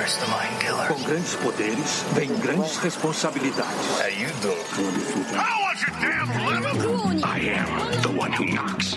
Com grandes poderes, vem grandes responsabilidades. How you doing? How was your damn living? I am the one who knocks.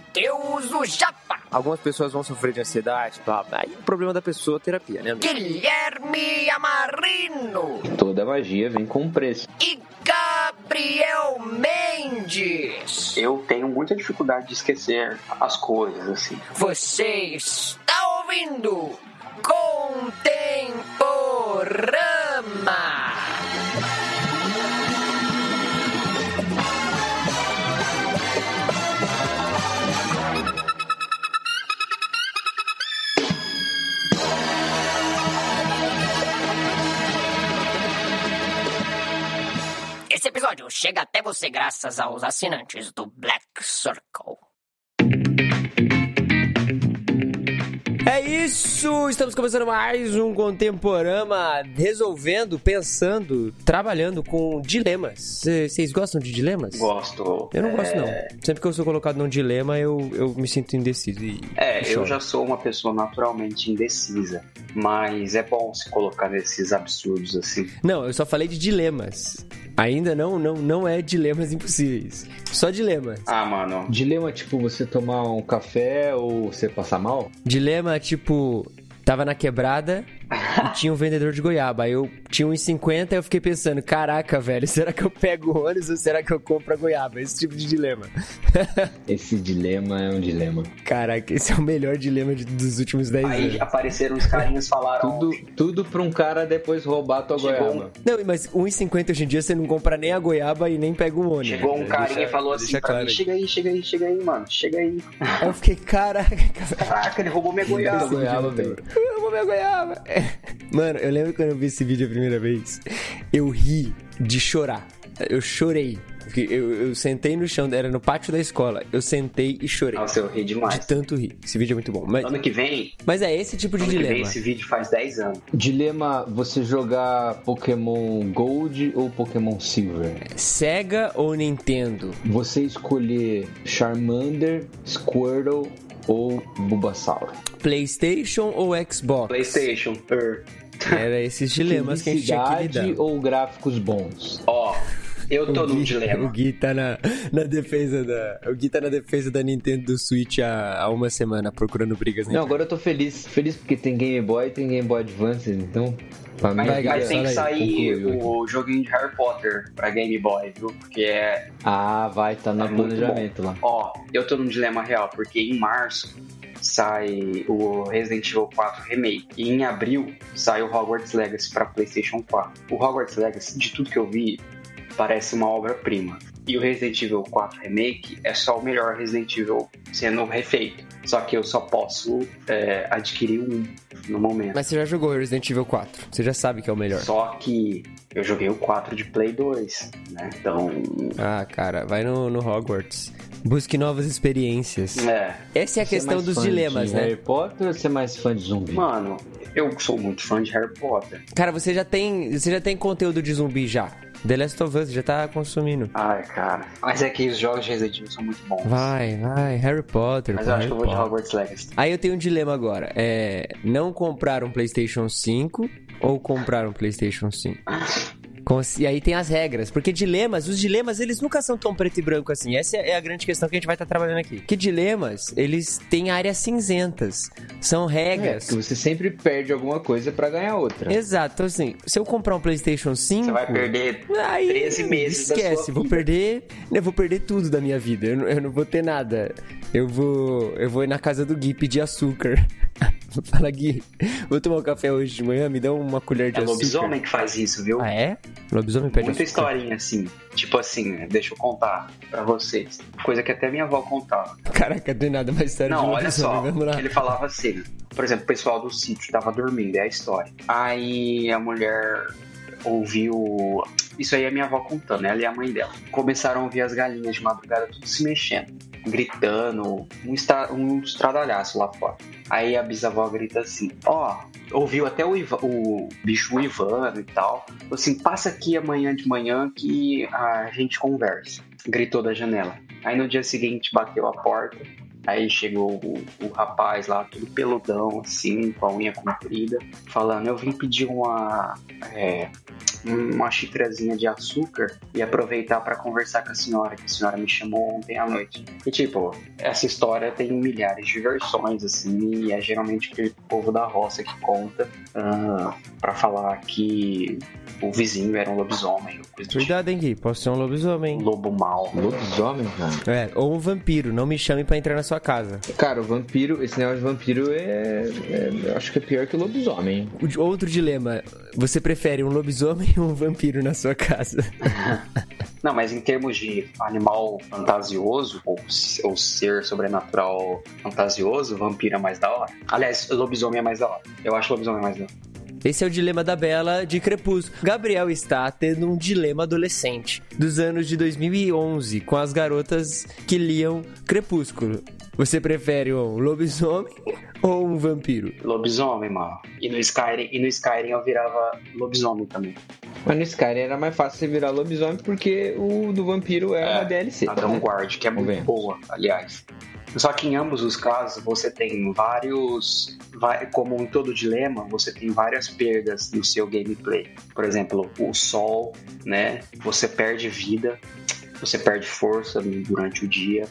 o Japa. Algumas pessoas vão sofrer de ansiedade, blá, blá. Aí o problema da pessoa é terapia, né? Guilherme Amarino Toda magia vem com um preço. e Gabriel Mendes. Eu tenho muita dificuldade de esquecer as coisas, assim. Você está ouvindo Contemporama. Esse episódio chega até você graças aos assinantes do Black Circle. É isso! Estamos começando mais um Contemporama resolvendo, pensando, trabalhando com dilemas. Vocês gostam de dilemas? Gosto. Eu não gosto, não. Sempre que eu sou colocado num dilema, eu, eu me sinto indeciso. E, É, e eu já sou uma pessoa naturalmente indecisa. Mas é bom se colocar nesses absurdos assim. Não, eu só falei de dilemas. Ainda não, não, não é dilemas impossíveis. Só dilemas. Ah, mano. Dilema, tipo, você tomar um café ou você passar mal? Dilema, tipo, tava na quebrada e tinha um vendedor de goiaba. Aí eu tinha uns 50 e eu fiquei pensando, caraca, velho, será que eu pego o ônibus ou será que eu compro a goiaba? Esse tipo de dilema. Esse dilema é um dilema. Caraca, esse é o melhor dilema de- dos últimos 10 Aí anos. apareceram os carinhas falaram. Tudo, tudo pra um cara depois roubar tua Chegou goiaba. Não, mas 1,50 hoje em dia você não compra nem a goiaba e nem pega o ônibus. Chegou um carinha deixa- e falou assim pra claro mim: aí. chega aí, chega aí, chega aí, mano, chega aí. Aí eu fiquei, caraca, Caraca, ele roubou minha goiaba. goiaba, velho. eu vou minha goiaba. Mano, eu lembro quando eu vi esse vídeo a primeira vez, eu ri de chorar. Eu chorei. Porque Eu, eu sentei no chão, era no pátio da escola. Eu sentei e chorei. Nossa, eu ri demais. De tanto rir. Esse vídeo é muito bom. Mas, Ano que vem, mas é esse tipo de ano que vem dilema. esse vídeo faz 10 anos. Dilema, você jogar Pokémon Gold ou Pokémon Silver? Sega ou Nintendo? Você escolher Charmander, Squirtle ou Bulbasaur? PlayStation ou Xbox? PlayStation. Er. Era esses dilemas que a gente tinha que lidar. ou gráficos bons? Ó, eu tô O num Gui, o dilema. Gui tá na, na defesa da. O Gui tá na defesa da Nintendo do Switch há, há uma semana procurando brigas Não, agora eu tô feliz. Feliz porque tem Game Boy e tem Game Boy Advance, então... Pra Mas, mim, mas Gabriel, tem que aí, sair conclui, o joguinho de Harry Potter pra Game Boy, viu? Porque é. Ah, vai, tá no É planejamento lá. Ó, eu tô num dilema real, porque em março sai o Resident Evil 4 Remake. E em abril sai o Hogwarts Legacy pra PlayStation 4. O Hogwarts Legacy, de tudo que eu vi, parece uma obra-prima. E o Resident Evil 4 Remake é só o melhor Resident Evil sendo refeito. Só que eu só posso é, adquirir um no momento. Mas você já jogou Resident Evil 4. Você já sabe que é o melhor. Só que eu joguei o 4 de Play 2, né? Então, Ah, cara, vai no, no Hogwarts. Busque novas experiências. é. Essa é a Você questão mais dos fã dilemas, de né? Harry Potter ou você é mais fã de zumbi? Mano, eu sou muito fã de Harry Potter. Cara, você já tem. Você já tem conteúdo de zumbi já. The Last of Us já tá consumindo. Ai, cara. Mas é que os jogos de Resident Evil são muito bons. Vai, vai, Harry Potter. Mas eu acho que eu vou de. Hogwarts Legacy. Aí eu tenho um dilema agora. É. Não comprar um PlayStation 5 ou comprar um PlayStation 5? E aí tem as regras, porque dilemas, os dilemas, eles nunca são tão preto e branco assim. Essa é a grande questão que a gente vai estar trabalhando aqui. Que dilemas, eles têm áreas cinzentas. São É, regras. que você sempre perde alguma coisa pra ganhar outra. Exato, então assim, se eu comprar um PlayStation 5, Você vai perder Aí, 13 meses esquece, vou perder, eu vou perder tudo da minha vida. Eu não, eu não vou ter nada. Eu vou, eu vou ir na casa do Gui pedir açúcar. Fala Gui, vou tomar um café hoje de manhã, me dá uma colher de É açúcar. lobisomem que faz isso, viu? Ah é? Lobisomem pede Muita açúcar. historinha assim. Tipo assim, né? deixa eu contar pra vocês. Coisa que até minha avó contava. Caraca, é nada mais sério Não, de olha só. Ele falava assim. Por exemplo, o pessoal do sítio tava dormindo, é a história. Aí a mulher ouviu. Isso aí é minha avó contando, ela e a mãe dela. Começaram a ouvir as galinhas de madrugada tudo se mexendo, gritando, um, estra... um estradalhaço lá fora. Aí a bisavó grita assim: Ó, oh, ouviu até o, o bicho Ivano e tal. Assim, passa aqui amanhã de manhã que a gente conversa. Gritou da janela. Aí no dia seguinte bateu a porta. Aí chegou o, o, rapaz lá, tudo peludão, assim, com a unha comprida, falando: Eu vim pedir uma, é, uma xícarazinha de açúcar e aproveitar para conversar com a senhora, que a senhora me chamou ontem à noite. E, tipo, essa história tem milhares de versões, assim, e é geralmente aquele povo da roça que conta uh, ah, para falar que o vizinho era um lobisomem. Tipo. Cuidado, hein, Gui, posso ser um lobisomem. Lobo mal. Lobisomem, cara? É, ou um vampiro, não me chame para entrar na sua casa. Cara, o vampiro, esse negócio de vampiro é, é eu acho que é pior que o lobisomem. Outro dilema, você prefere um lobisomem ou um vampiro na sua casa? Não, mas em termos de animal fantasioso, ou, ou ser sobrenatural fantasioso, vampiro é mais da hora. Aliás, lobisomem é mais da hora. Eu acho lobisomem mais da hora. Esse é o dilema da Bela de Crepúsculo. Gabriel está tendo um dilema adolescente dos anos de 2011 com as garotas que liam Crepúsculo. Você prefere um lobisomem ou um vampiro? Lobisomem, mano. E no Skyrim, e no Skyrim eu virava lobisomem também. Mas no Skyrim era mais fácil você virar lobisomem porque o do vampiro era é, uma DLC. A Guard, que é muito boa, aliás. Só que em ambos os casos você tem vários, como em todo dilema, você tem várias perdas no seu gameplay. Por exemplo, o sol, né? Você perde vida, você perde força durante o dia.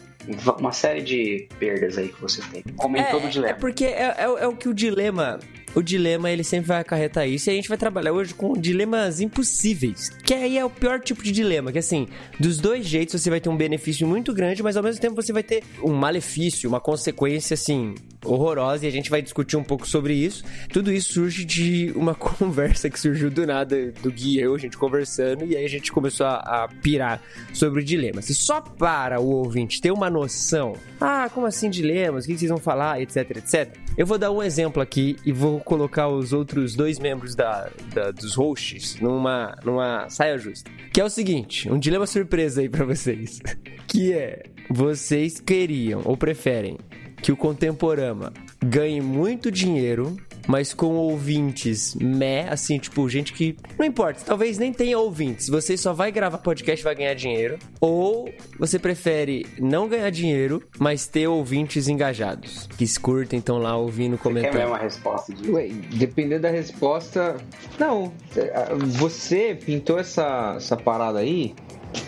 Uma série de perdas aí que você tem. Em é, todo dilema. É porque é, é, é o que o dilema o dilema ele sempre vai acarretar isso e a gente vai trabalhar hoje com dilemas impossíveis, que aí é o pior tipo de dilema, que assim, dos dois jeitos você vai ter um benefício muito grande, mas ao mesmo tempo você vai ter um malefício, uma consequência assim horrorosa e a gente vai discutir um pouco sobre isso. Tudo isso surge de uma conversa que surgiu do nada do Gui e eu, a gente conversando e aí a gente começou a, a pirar sobre o dilema. Se só para o ouvinte ter uma noção, ah, como assim dilemas, o que vocês vão falar, etc, etc. Eu vou dar um exemplo aqui e vou colocar os outros dois membros da, da, dos hosts numa, numa saia justa. Que é o seguinte, um dilema surpresa aí para vocês. Que é, vocês queriam ou preferem que o Contemporama ganhe muito dinheiro mas com ouvintes meh, assim, tipo, gente que. Não importa, talvez nem tenha ouvintes. Você só vai gravar podcast e vai ganhar dinheiro. Ou você prefere não ganhar dinheiro, mas ter ouvintes engajados. Que se curtem, estão lá ouvindo, comentando. Quer mesmo a resposta disso? Ué, dependendo da resposta. Não, você pintou essa, essa parada aí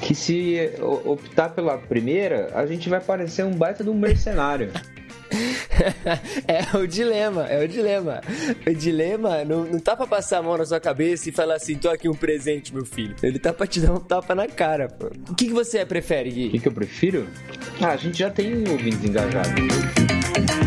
que se optar pela primeira, a gente vai parecer um baita de um mercenário. é o dilema, é o dilema. O dilema não, não tá pra passar a mão na sua cabeça e falar assim: tô aqui um presente, meu filho. Ele tá pra te dar um tapa na cara, pô. O que, que você prefere, Gui? O que, que eu prefiro? Ah, a gente já tem ouvintes engajados.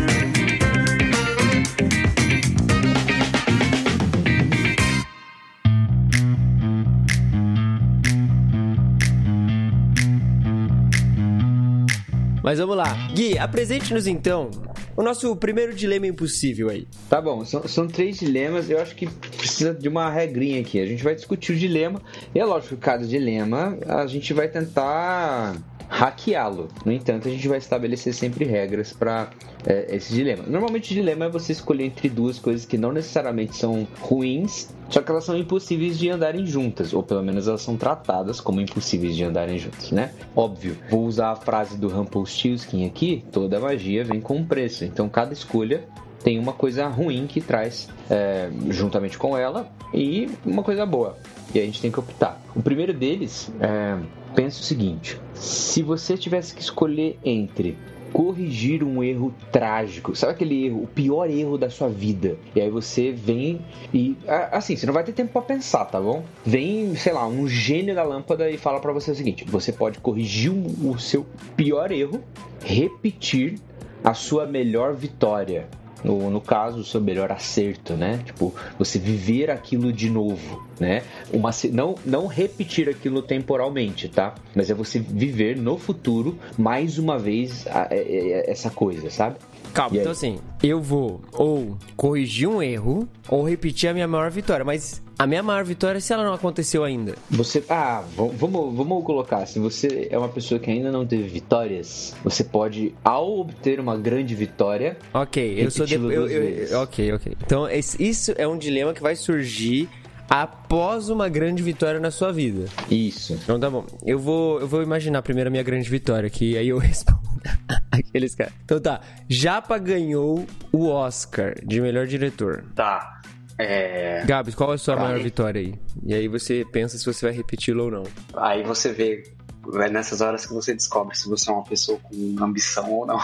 Mas vamos lá. Gui, apresente-nos então o nosso primeiro dilema impossível aí. Tá bom, são, são três dilemas. Eu acho que precisa de uma regrinha aqui. A gente vai discutir o dilema. E é lógico cada dilema a gente vai tentar hackeá-lo. No entanto, a gente vai estabelecer sempre regras para é, esse dilema. Normalmente, o dilema é você escolher entre duas coisas que não necessariamente são ruins, só que elas são impossíveis de andarem juntas, ou pelo menos elas são tratadas como impossíveis de andarem juntas, né? Óbvio, vou usar a frase do Rumpelstiltskin aqui: toda magia vem com um preço. Então, cada escolha tem uma coisa ruim que traz é, juntamente com ela e uma coisa boa. E a gente tem que optar. O primeiro deles é pensa o seguinte: se você tivesse que escolher entre corrigir um erro trágico. Sabe aquele erro, o pior erro da sua vida? E aí você vem e assim, você não vai ter tempo para pensar, tá bom? Vem, sei lá, um gênio da lâmpada e fala para você o seguinte: você pode corrigir o seu pior erro, repetir a sua melhor vitória no, no caso, o seu melhor acerto, né? Tipo, você viver aquilo de novo, né? Uma, não, não repetir aquilo temporalmente, tá? Mas é você viver no futuro mais uma vez a, a, é, a, é, essa coisa, sabe? Calma, então assim, eu vou ou corrigir um erro ou repetir a minha maior vitória, mas A minha maior vitória se ela não aconteceu ainda. Você. Ah, vamos, vamos colocar. Se você é uma pessoa que ainda não teve vitórias, você pode, ao obter uma grande vitória, Ok, eu sou de... Eu- eu- vezes. Ok, ok. Então, esse- isso é um dilema que vai surgir após uma grande vitória na sua vida. isso. Então tá bom. Eu vou, eu vou imaginar primeiro a minha grande vitória, que aí eu respondo. Aqueles caras. Então tá. Japa ganhou o Oscar de melhor diretor. Tá. É. Gabs, qual é a sua maior vitória aí? E aí você pensa se você vai repeti-lo ou não. Aí você vê. É nessas horas que você descobre se você é uma pessoa com ambição ou não.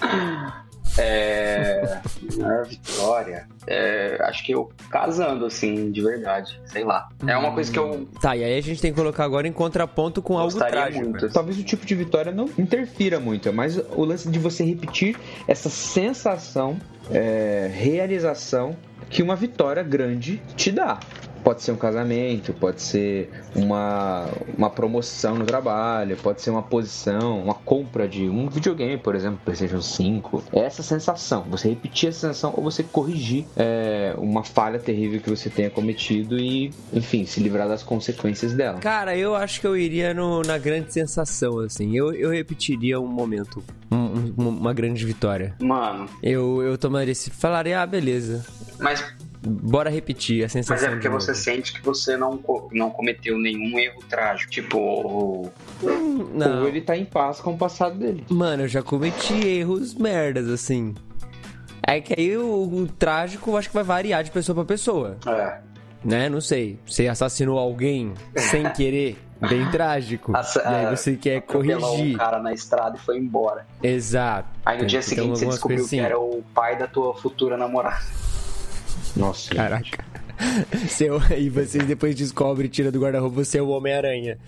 É. Maior vitória. É, acho que eu casando, assim, de verdade. Sei lá. É uma coisa que eu Tá, e aí a gente tem que colocar agora em contraponto com algo gostaria trágico. muito. Talvez o tipo de vitória não interfira muito, é mais o lance de você repetir essa sensação, é, realização que uma vitória grande te dá. Pode ser um casamento, pode ser uma, uma promoção no trabalho, pode ser uma posição, uma compra de um videogame, por exemplo, PlayStation 5. É essa sensação, você repetir essa sensação ou você corrigir é, uma falha terrível que você tenha cometido e, enfim, se livrar das consequências dela. Cara, eu acho que eu iria no- na grande sensação, assim. Eu, eu repetiria um momento, um- um- uma grande vitória. Mano, Eu, eu tomaria esse. Falaria, ah, beleza. mas, Bora repetir a mas sensação. é porque você sente que você não, não cometeu nenhum erro trágico. Tipo, Não. Ou ele tá em paz com o passado dele. Mano, eu já cometi erros merdas, assim. É que aí o, o trágico eu acho que vai variar de pessoa pra pessoa, é. né? Não sei. Você assassinou alguém sem querer, bem trágico. Assa- e aí é, você quer corrigir. um cara na estrada e foi embora. Exato. Aí no dia Então, seguinte você descobriu que assim. era o pai da tua futura namorada. Nossa. Caraca. Seu, e vocês depois descobrem, tira do guarda-roupa, você é o Homem-Aranha.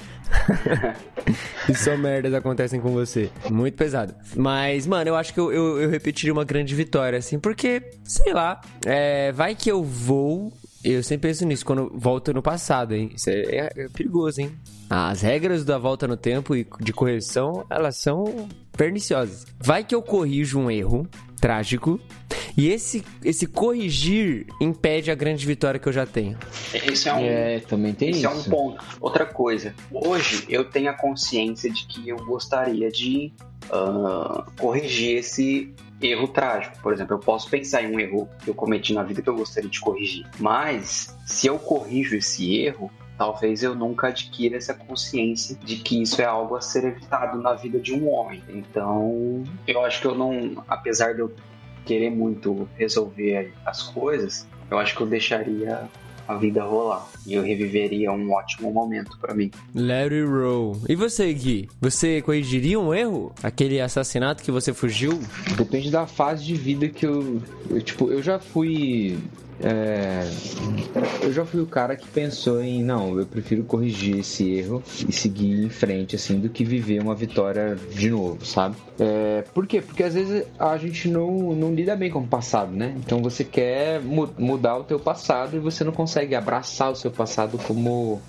e só merdas acontecem com você. Muito pesado. Mas, mano, eu acho que eu, eu, eu repetiria uma grande vitória, assim, porque, sei lá, é, vai que eu vou. Eu sempre penso nisso quando volto no passado, hein? Isso é, é- é perigoso, hein? As regras da volta no tempo e de correção, elas são perniciosas. Vai que eu corrijo um erro trágico e esse, esse corrigir impede a grande vitória que eu já tenho. Isso é um, É, também tem Esse isso. é um ponto. Outra coisa, hoje eu tenho a consciência de que eu gostaria de ah, corrigir esse erro trágico. Por exemplo, eu posso pensar em um erro que eu cometi na vida que eu gostaria de corrigir. Mas, se eu corrijo esse erro, talvez eu nunca adquira essa consciência de que isso é algo a ser evitado na vida de um homem. Então, eu acho que eu não, apesar de eu querer muito resolver as coisas, eu acho que eu deixaria a vida rolar. E eu reviveria um ótimo momento pra mim. It roll. E você, Gui? Você corrigiria um erro? Aquele assassinato que você fugiu? Depende da fase de vida que eu. eu, tipo, eu já fui. É, eu já fui o cara que pensou em não, eu prefiro corrigir esse erro e seguir em frente assim do que viver uma vitória de novo, sabe? É, por quê? Porque às vezes a gente não, não lida bem com o passado, né? Então você quer mu- mudar o teu passado e você não consegue abraçar o seu passado como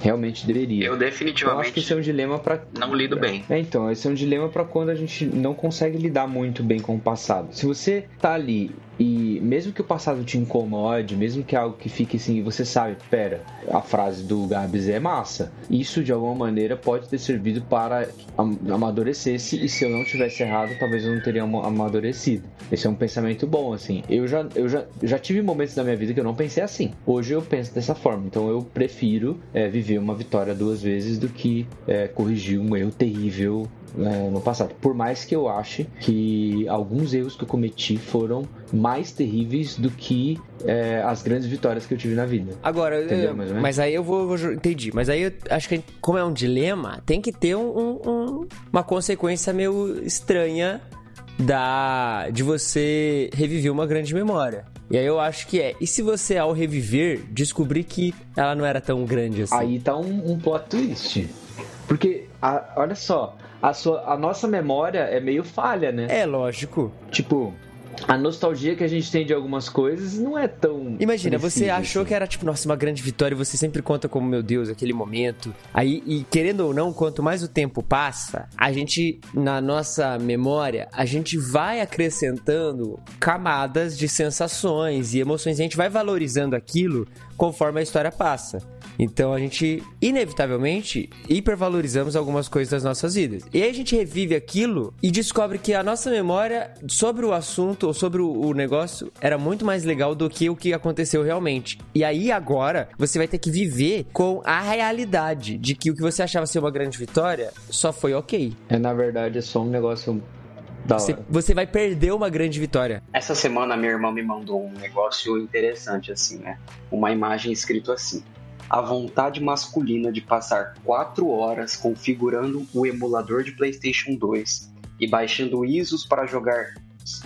realmente deveria. Eu Eu acho que definitivamente esse é um dilema para não lido bem. é, então, esse é um dilema pra quando a gente não consegue lidar muito bem com o passado. Se você tá ali e mesmo que o passado te incomode, mesmo que algo que fique assim, você sabe, pera, a frase do Gabs é massa. Isso de alguma maneira pode ter servido para am- amadurecer-se e se eu não tivesse errado, talvez eu não teria ama- amadurecido. Esse é um pensamento bom, assim. Eu já, eu já, já tive momentos da minha vida que eu não pensei assim. Hoje eu penso dessa forma. Então eu prefiro é, viver uma vitória duas vezes do que é, corrigir um erro terrível é, no passado. Por mais que eu ache que alguns erros que eu cometi foram mais terríveis do que é, as grandes vitórias que eu tive na vida. Agora, Entendeu, menos? mas aí eu vou, vou Entendi. Mas aí eu acho que, como é um dilema, tem que ter um- um- uma consequência meio estranha da de você reviver uma grande memória. E aí eu acho que é. E se você, ao reviver, descobrir que ela não era tão grande assim? Aí tá um, um plot twist. Porque, a- olha só, a, sua, a nossa memória é meio falha, né? É lógico. Tipo, a nostalgia que a gente tem de algumas coisas não é tão. Imagina, você precisa, achou assim. que era, tipo, nossa, uma grande vitória e você sempre conta como, meu Deus, aquele momento. Aí, e querendo ou não, quanto mais o tempo passa, a gente, na nossa memória, a gente vai acrescentando camadas de sensações e emoções. E a gente vai valorizando aquilo conforme a história passa. Então a gente, inevitavelmente, hipervalorizamos algumas coisas das nossas vidas. E aí a gente revive aquilo e descobre que a nossa memória sobre o assunto ou sobre o negócio era muito mais legal do que o que aconteceu realmente. E aí agora você vai ter que viver com a realidade de que o que você achava ser uma grande vitória só foi ok. É, na verdade, é só um negócio da Você, hora. você vai perder uma grande vitória. Essa semana minha irmã me mandou um negócio interessante assim, né? Uma imagem escrito assim: a vontade masculina de passar 4 horas configurando o emulador de PlayStation 2 e baixando ISOs para jogar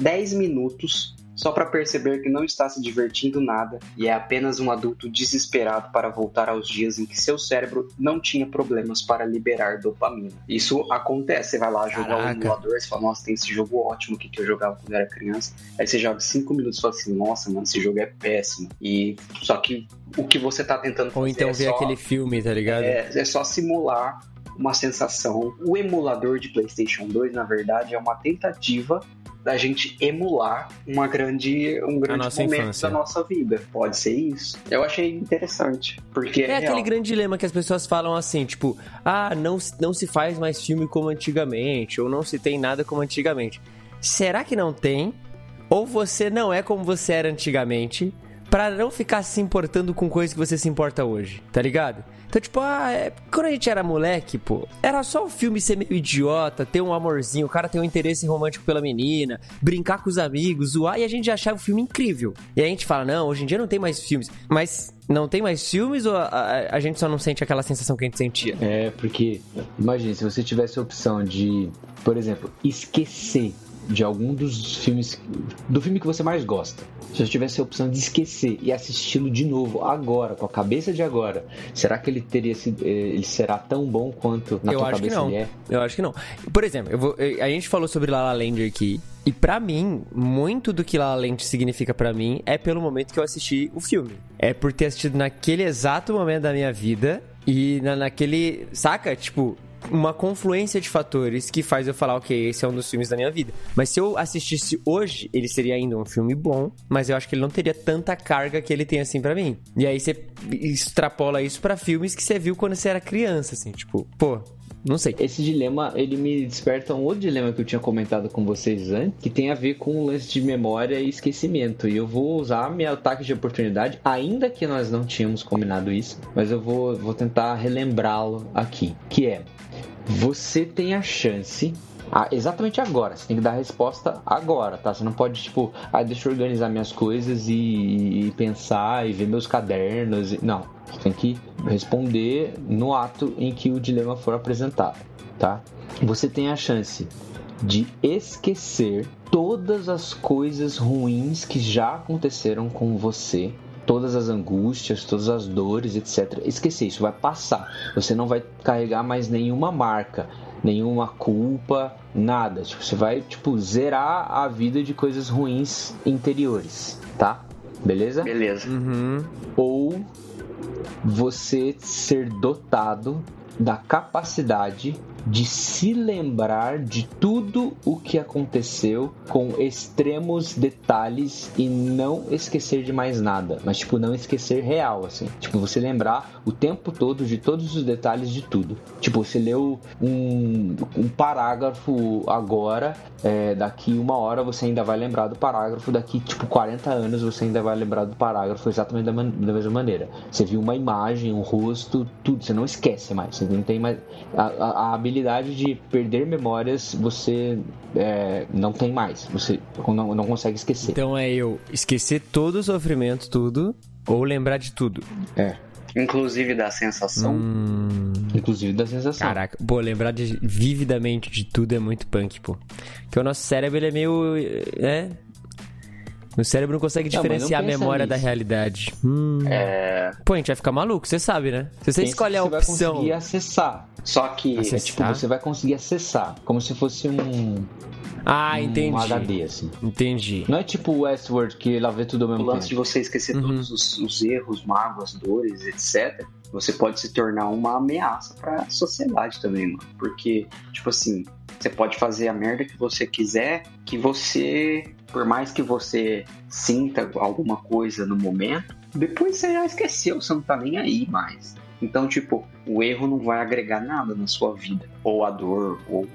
10 minutos só para perceber que não está se divertindo nada e é apenas um adulto desesperado para voltar aos dias em que seu cérebro não tinha problemas para liberar dopamina. Isso acontece, você vai lá jogar o Caraca. emulador, você fala, nossa, tem esse jogo ótimo que eu jogava quando eu era criança. Aí você joga 5 minutos e fala assim, nossa, mano, esse jogo é péssimo. E só que o que você tá tentando fazer Ou então é ver só, aquele filme, tá ligado? é, é só simular uma sensação. O emulador de PlayStation 2, na verdade, é uma tentativa da gente emular uma grande, um grande momento infância. da nossa vida. Pode ser isso. Eu achei interessante, porque é, É aquele real. grande dilema que as pessoas falam assim, tipo, ah, não, não se faz mais filme como antigamente, ou não se tem nada como antigamente. Será que não tem? Ou você não é como você era antigamente, pra não ficar se importando com coisas que você se importa hoje, tá ligado? Então, tipo, ah, é- quando a gente era moleque, pô, era só o filme ser meio idiota, ter um amorzinho, o cara ter um interesse romântico pela menina, brincar com os amigos, zoar, e a gente achava o filme incrível. E a gente fala, não, hoje em dia não tem mais filmes. Mas não tem mais filmes ou a, a- a gente só não sente aquela sensação que a gente sentia? É, porque, imagine, se você tivesse a opção de, por exemplo, esquecer de algum dos filmes, do filme que você mais gosta, se você tivesse a opção de esquecer e assisti-lo de novo, agora, com a cabeça de agora, será que ele teria sido, eh, ele será tão bom quanto na eu tua acho que cabeça não. ele é? Eu acho que não. Por exemplo, eu vou- eu- a gente falou sobre La La Land aqui. E pra mim, muito do que La La Land significa pra mim é pelo momento que eu assisti o filme. É por ter assistido naquele exato momento da minha vida e na, naquele, saca? Tipo, uma confluência de fatores que faz eu falar, ok, esse é um dos filmes da minha vida. Mas se eu assistisse hoje, ele seria ainda um filme bom, mas eu acho que ele não teria tanta carga que ele tem assim pra mim. E aí você extrapola isso pra filmes que você viu quando você era criança, assim, tipo, pô, não sei. Esse dilema, ele me desperta um outro dilema que eu tinha comentado com vocês antes, que tem a ver com o lance de memória e esquecimento. E eu vou usar meu ataque de oportunidade, ainda que nós não tínhamos combinado isso, mas eu vou, vou tentar relembrá-lo aqui. Que é, você tem a chance ah, exatamente agora. Você tem que dar a resposta agora, tá? Você não pode, tipo, ah, deixa eu organizar minhas coisas e, e pensar e ver meus cadernos. e- Não. Você tem que responder no ato em que o dilema for apresentado, tá? Você tem a chance de esquecer todas as coisas ruins que já aconteceram com você. Todas as angústias, todas as dores, etc. Esquecer, isso vai passar. Você não vai carregar mais nenhuma marca, nenhuma culpa, nada. Tipo, você vai, tipo, zerar a vida de coisas ruins interiores, tá? Beleza? Beleza. Uhum. ou você ser dotado da capacidade de se lembrar de tudo o que aconteceu com extremos detalhes e não esquecer de mais nada, mas tipo não esquecer real assim, tipo você lembrar o tempo todo de todos os detalhes de tudo. Tipo você leu um, um parágrafo agora, é, daqui uma hora você ainda vai lembrar do parágrafo, daqui tipo 40 anos você ainda vai lembrar do parágrafo exatamente da, man- da mesma maneira. Você viu uma imagem, um rosto, tudo, você não esquece mais, você não tem mais a, a- a habilidade de perder memórias, você é, não tem mais, você não, não consegue esquecer. Então é eu esquecer todo o sofrimento, tudo, ou lembrar de tudo. É, Inclusive da sensação. Hum, inclusive da sensação. caraca, pô, lembrar de, vividamente de tudo é muito punk, pô. Porque o nosso cérebro, ele é meio. É. O cérebro não consegue Não, mas não diferenciar a memória nisso. da realidade. Hum. É, Pô, a gente vai ficar maluco, você sabe, né? Se você Pensa escolhe a que você opção. vai conseguir acessar. só que É, Acessar. tipo, você vai conseguir acessar. Como se fosse um, Ah, um entendi. HD, assim. Entendi. Não é tipo o Westworld que ela vê tudo ao o mesmo lance de você esquecer Uhum. todos os, os erros, mágoas, dores, etc. Você pode se tornar uma ameaça pra sociedade também, mano. Porque, tipo assim, você pode fazer a merda que você quiser, que você, por mais que você sinta alguma coisa no momento, depois você já esqueceu, você não tá nem aí mais. Então, tipo, o erro não vai agregar nada na sua vida. Ou a dor, ou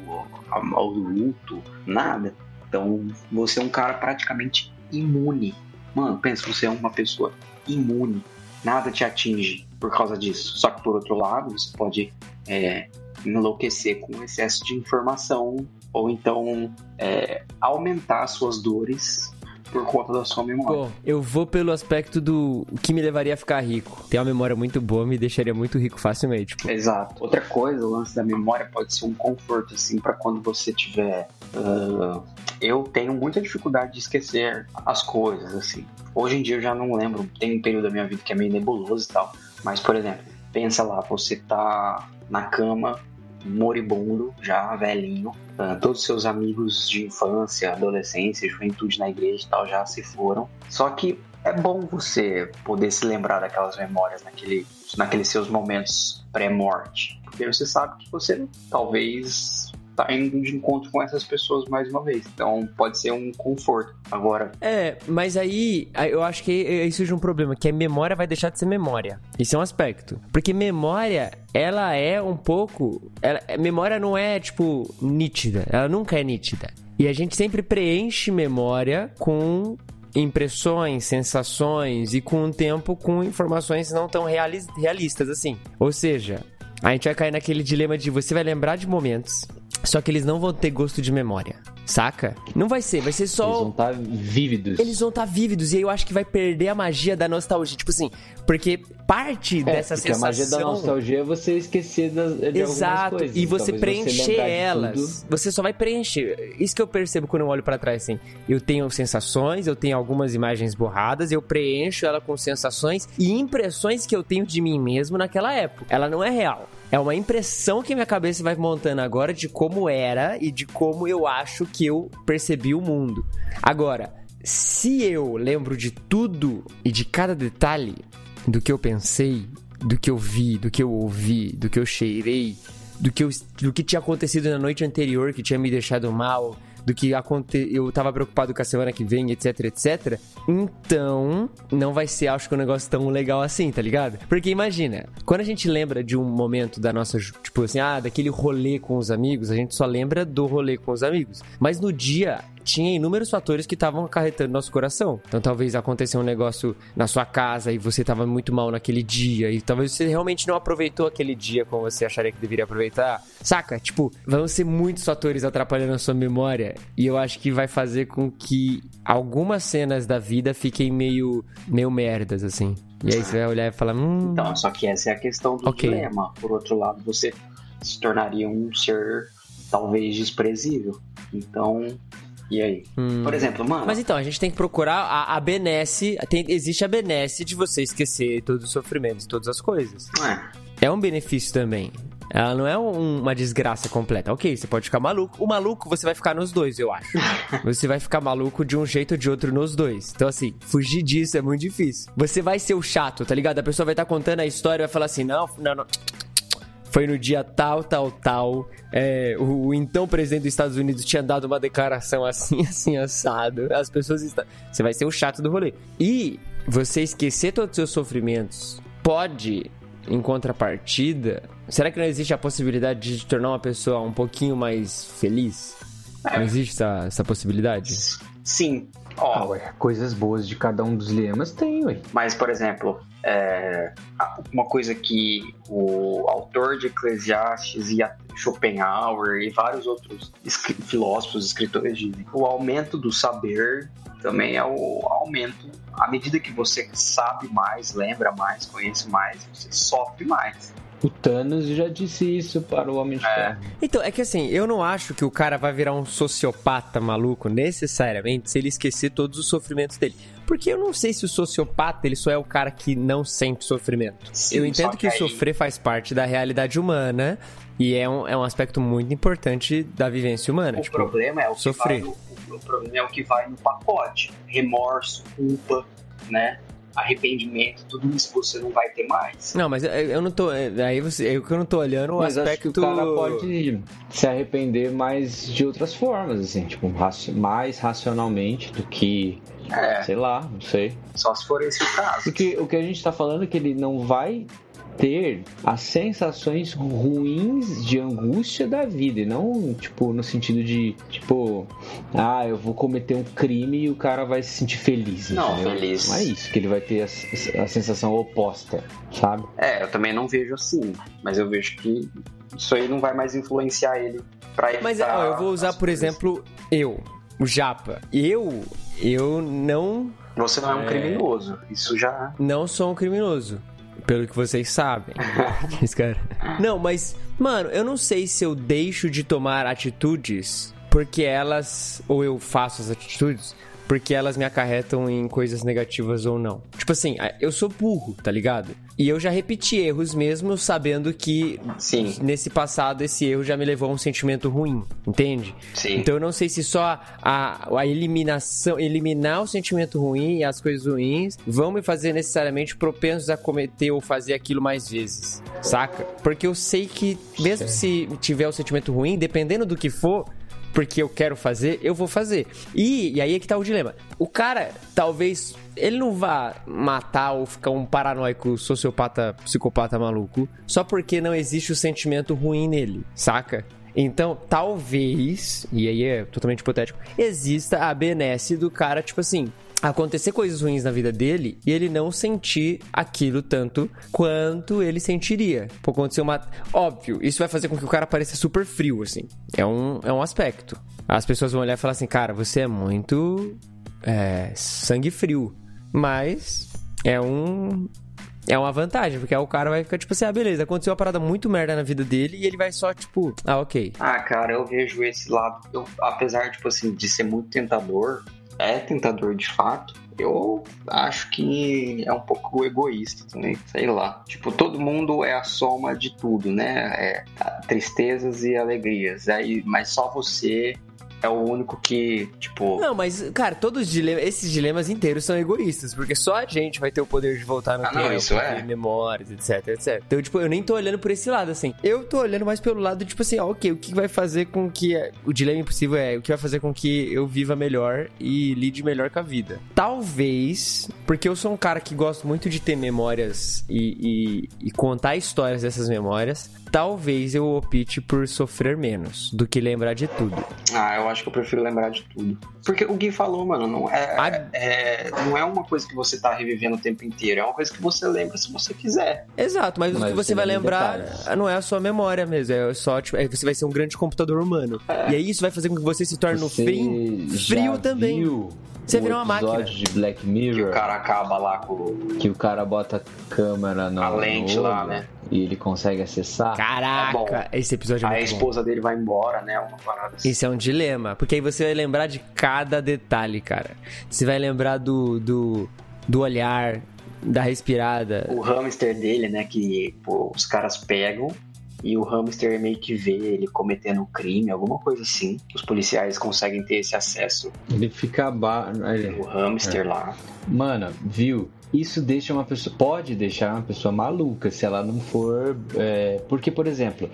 o luto, nada. Então, você é um cara praticamente imune. Mano, pensa, você é uma pessoa imune. Nada te atinge por causa disso. Só que, por outro lado, você pode é, enlouquecer com excesso de informação ou então é, aumentar suas dores por conta da sua memória. Bom, eu vou pelo aspecto do que me levaria a ficar rico. Ter uma memória muito boa me deixaria muito rico facilmente. Tipo, Exato. Outra coisa, o lance da memória pode ser um conforto, assim, para quando você tiver. ah, eu tenho muita dificuldade de esquecer as coisas, assim. Hoje em dia eu já não lembro, tem um período da minha vida que é meio nebuloso e tal. Mas, por exemplo, pensa lá, você tá na cama, moribundo, já velhinho, ah, todos os seus amigos de infância, adolescência, juventude na igreja e tal já se foram. Só que é bom você poder se lembrar daquelas memórias naquele, naqueles seus momentos pré-morte. Porque você sabe que você talvez tá indo de encontro com essas pessoas mais uma vez. Então pode ser um conforto. Agora, É, mas aí eu acho que aí surge um problema, que a memória vai deixar de ser memória. Isso é um aspecto. Porque memória, ela é um pouco. Ela, memória não é, tipo, nítida. Ela nunca é nítida. E a gente sempre preenche memória com impressões, sensações e com o tempo com informações não tão realis- realistas assim. Ou seja, a gente vai cair naquele dilema de você vai lembrar de momentos, só que eles não vão ter gosto de memória. Saca? Não vai ser, vai ser só Eles vão estar vívidos. eles vão estar vívidos e aí eu acho que vai perder a magia da nostalgia. Tipo assim, porque parte É, dessa porque sensação. a magia da nostalgia é você esquecer das, de Exato, coisas. e você Talvez preencher de elas. Você só vai preencher. Isso que eu percebo quando eu olho pra trás, assim. Eu tenho sensações, eu tenho algumas imagens borradas, eu preencho ela com sensações e impressões que eu tenho de mim mesmo naquela época. Ela não é real. É uma impressão que minha cabeça vai montando agora de como era e de como eu acho que eu percebi o mundo. Agora, se eu lembro de tudo e de cada detalhe do que eu pensei, do que eu vi, do que eu ouvi, do que eu cheirei, do que, eu, do que tinha acontecido na noite anterior que tinha me deixado mal, do que aconte, eu tava preocupado com a semana que vem, etc, etc. Então, não vai ser, acho que um negócio tão legal assim, tá ligado? Porque imagina, quando a gente lembra de um momento da nossa, tipo assim, ah, daquele rolê com os amigos, a gente só lembra do rolê com os amigos. Mas no dia tinha inúmeros fatores que estavam acarretando nosso coração. Então talvez aconteceu um negócio na sua casa e você tava muito mal naquele dia e talvez você realmente não aproveitou aquele dia como você acharia que deveria aproveitar. Saca? Tipo, vão ser muitos fatores atrapalhando a sua memória e eu acho que vai fazer com que algumas cenas da vida fiquem meio meio merdas assim. E aí você vai olhar e falar, hum, então, só que essa é a questão do Ok. dilema. Por outro lado, você se tornaria um ser talvez desprezível. Então, e aí? hum. Por exemplo, mano, Mas então, a gente tem que procurar a, a benesse. Tem, existe a benesse de você esquecer todos os sofrimentos, todas as coisas. é, É um benefício também. Ela não é um- uma desgraça completa. Ok, você pode ficar maluco. O maluco você vai ficar nos dois, eu acho. Você vai ficar maluco de um jeito ou de outro nos dois. Então, assim, fugir disso é muito difícil. Você vai ser o chato, tá ligado? A pessoa vai estar contando a história e vai falar assim: não, não, não. Foi no dia tal, tal, tal. É, o, o então presidente dos Estados Unidos tinha dado uma declaração assim, assim, assado. As pessoas estão. Você vai ser o chato do rolê. E você esquecer todos os seus sofrimentos pode, em contrapartida. Será que não existe a possibilidade de tornar uma pessoa um pouquinho mais feliz? Não existe essa, essa possibilidade? sim. Ah, Ó, ué, coisas boas de cada um dos dilemas tem, ué. mas, por exemplo, é, uma coisa que o autor de Eclesiastes e Schopenhauer e vários outros escri- filósofos, escritores dizem, o aumento do saber também é o aumento. À medida que você sabe mais, lembra mais, conhece mais, você sofre mais. O Thanos já disse isso para o Homem de Ferro. Então, é que assim, eu não acho que o cara vai virar um sociopata maluco necessariamente se ele esquecer todos os sofrimentos dele. Porque eu não sei se o sociopata, ele só é o cara que não sente sofrimento. Sim, eu entendo que que, aí- sofrer faz parte da realidade humana e é um, é um aspecto muito importante da vivência humana. O tipo, problema é o que sofrer. vai no, o problema é o que vai no pacote. Remorso, culpa, né? Arrependimento, tudo isso você não vai ter mais. Não, mas eu, eu não tô. é, Aí você. Eu que eu não tô olhando o Mas acho que aspecto. o cara pode se arrepender mais de outras formas, assim, tipo, mais racionalmente do que, É, sei lá, não sei. só se for esse o caso. Porque o que a gente tá falando é que ele não vai ter as sensações ruins de angústia da vida, e não, tipo, no sentido de, tipo, ah, eu vou cometer um crime e o cara vai se sentir feliz. Não, entendeu? feliz. Não é isso, que ele vai ter a, a sensação oposta, sabe? É, eu também não vejo assim, mas eu vejo que isso aí não vai mais influenciar ele pra evitar Mas ó, eu vou usar, por exemplo, eu, o Japa. Eu. Eu não. Você não é um É. criminoso. Isso já. Não sou um criminoso. Pelo que vocês sabem. Não, mas, mano, eu não sei se eu deixo de tomar atitudes porque elas. Ou eu faço as atitudes porque elas me acarretam em coisas negativas ou não. Tipo assim, eu sou burro, tá ligado? E eu já repeti erros mesmo sabendo que Sim. nesse passado esse erro já me levou a um sentimento ruim, entende? Sim. Então eu não sei se só a, a eliminação, eliminar o sentimento ruim e as coisas ruins vão me fazer necessariamente propensos a cometer ou fazer aquilo mais vezes, saca? Porque eu sei que mesmo se tiver o sentimento ruim, dependendo do que for, porque eu quero fazer, eu vou fazer. E, e aí é que tá o dilema. O cara, talvez, ele não vá matar ou ficar um paranoico, sociopata, psicopata maluco, só porque não existe o sentimento ruim nele, saca? Então, talvez, e aí é totalmente hipotético, exista a benesse do cara, tipo assim, acontecer coisas ruins na vida dele e ele não sentir aquilo tanto quanto ele sentiria. Pô, acontecer uma. Óbvio, isso vai fazer com que o cara pareça super frio, assim. É um, é um aspecto. As pessoas vão olhar e falar assim, cara, você é muito. É, sangue frio. Mas é um. É uma vantagem, porque aí o cara vai ficar tipo assim, ah, beleza, aconteceu uma parada muito merda na vida dele e ele vai só, tipo, ah, ok. Ah, cara, eu vejo esse lado. Eu, apesar, tipo assim, de ser muito tentador, é tentador de fato. Eu acho que é um pouco egoísta também, sei lá. Tipo, todo mundo é a soma de tudo, né? É, tristezas e alegrias. Aí, mas só você é o único que, tipo. Não, mas, cara, todos os dilemas, esses dilemas inteiros são egoístas, porque só a gente vai ter o poder de voltar no Ah, não, tempo, isso é. ter memórias, etc, etc. Então, tipo, eu nem tô olhando por esse lado, assim. Eu tô olhando mais pelo lado, tipo assim, ó, ok, o que vai fazer com que... O dilema impossível é o que vai fazer com que eu viva melhor e lide melhor com a vida. Talvez, porque eu sou um cara que gosto muito de ter memórias e, e, e contar histórias dessas memórias, talvez eu opte por sofrer menos do que lembrar de tudo. Ah, eu acho que eu prefiro lembrar de tudo. Porque o Gui falou, mano, não é, Ah. é- não é uma coisa que você tá revivendo o tempo inteiro, é uma coisa que você lembra se você quiser. Exato, mas, o Mas que você vai lembra lembrar detalhes. não é a sua memória mesmo, é só, tipo, é, você vai ser um grande computador humano. E aí isso vai fazer com que você se torne um Você frio, já frio também. Viu Você virou uma máquina. episódio de Black Que Mirror o cara acaba lá com. que o cara bota a câmera no, A lente no lá, olho né? E ele consegue acessar. Caraca, Tá bom. esse episódio é Aí a muito bom. esposa dele vai embora, né? Uma parada assim. Isso é um dilema, porque aí você vai lembrar de cada detalhe, cara. Você vai lembrar do, do, do olhar, da respirada. O hamster dele, né? Que pô, os caras pegam e o hamster meio que vê ele cometendo um crime, alguma coisa assim. Os policiais conseguem ter esse acesso. Ele fica ba... ele- O hamster lá. Mano, viu? Isso deixa uma pessoa. Pode deixar uma pessoa maluca se ela não for. é, Porque, por exemplo,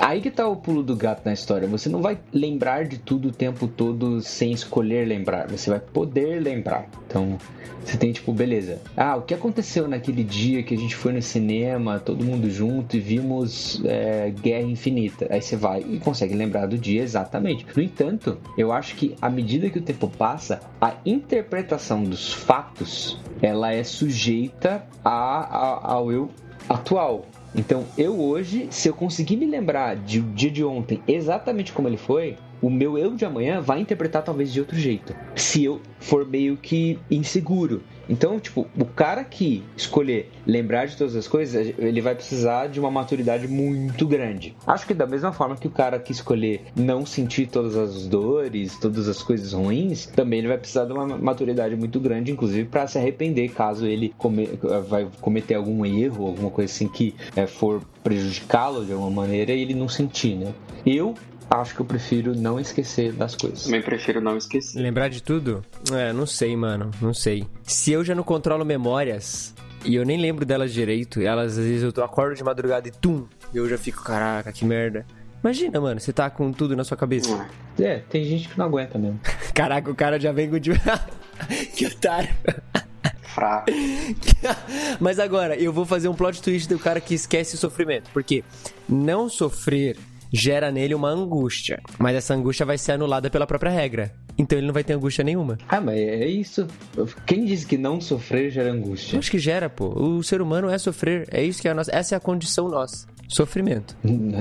aí que tá o pulo do gato na história. Você não vai lembrar de tudo o tempo todo sem escolher lembrar. Você vai poder lembrar. Então, você tem tipo, beleza. Ah, o que aconteceu naquele dia que a gente foi no cinema, todo mundo junto e vimos é, Guerra Infinita? Aí você vai e consegue lembrar do dia exatamente. No entanto, eu acho que à medida que o tempo passa, a interpretação dos fatos ela é sujeita a, a- ao eu atual. Então, eu hoje, se eu conseguir me lembrar de- dia de ontem exatamente como ele foi, o meu eu de amanhã vai interpretar talvez de outro jeito. Se eu for meio que inseguro. Então, tipo, o cara que escolher lembrar de todas as coisas, ele vai precisar de uma maturidade muito grande. Acho que da mesma forma que o cara que escolher não sentir todas as dores, todas as coisas ruins, também ele vai precisar de uma maturidade muito grande, inclusive para se arrepender caso ele come, vai cometer algum erro, alguma coisa assim que é, for prejudicá-lo de alguma maneira e ele não sentir, né? Eu acho que eu prefiro não esquecer das coisas. Também prefiro não esquecer. Lembrar de tudo? É, não sei, mano. Não sei. Se eu já não controlo memórias e eu nem lembro delas direito, elas às vezes eu acordo de madrugada e tum, eu já fico, caraca, que merda. Imagina, mano, você tá com tudo na sua cabeça. É, tem gente que não aguenta mesmo. Caraca, o cara já vem com de. que otário. Fraco. Mas agora, eu vou fazer um plot twist do cara que esquece o sofrimento. Porque não sofrer gera nele uma angústia. Mas essa angústia vai ser anulada pela própria regra. Então ele não vai ter angústia nenhuma. Ah, mas é isso. Quem diz que não sofrer gera angústia? Eu acho que gera, pô. O ser humano é sofrer. É isso que é a nossa. Essa é a condição nossa. Sofrimento.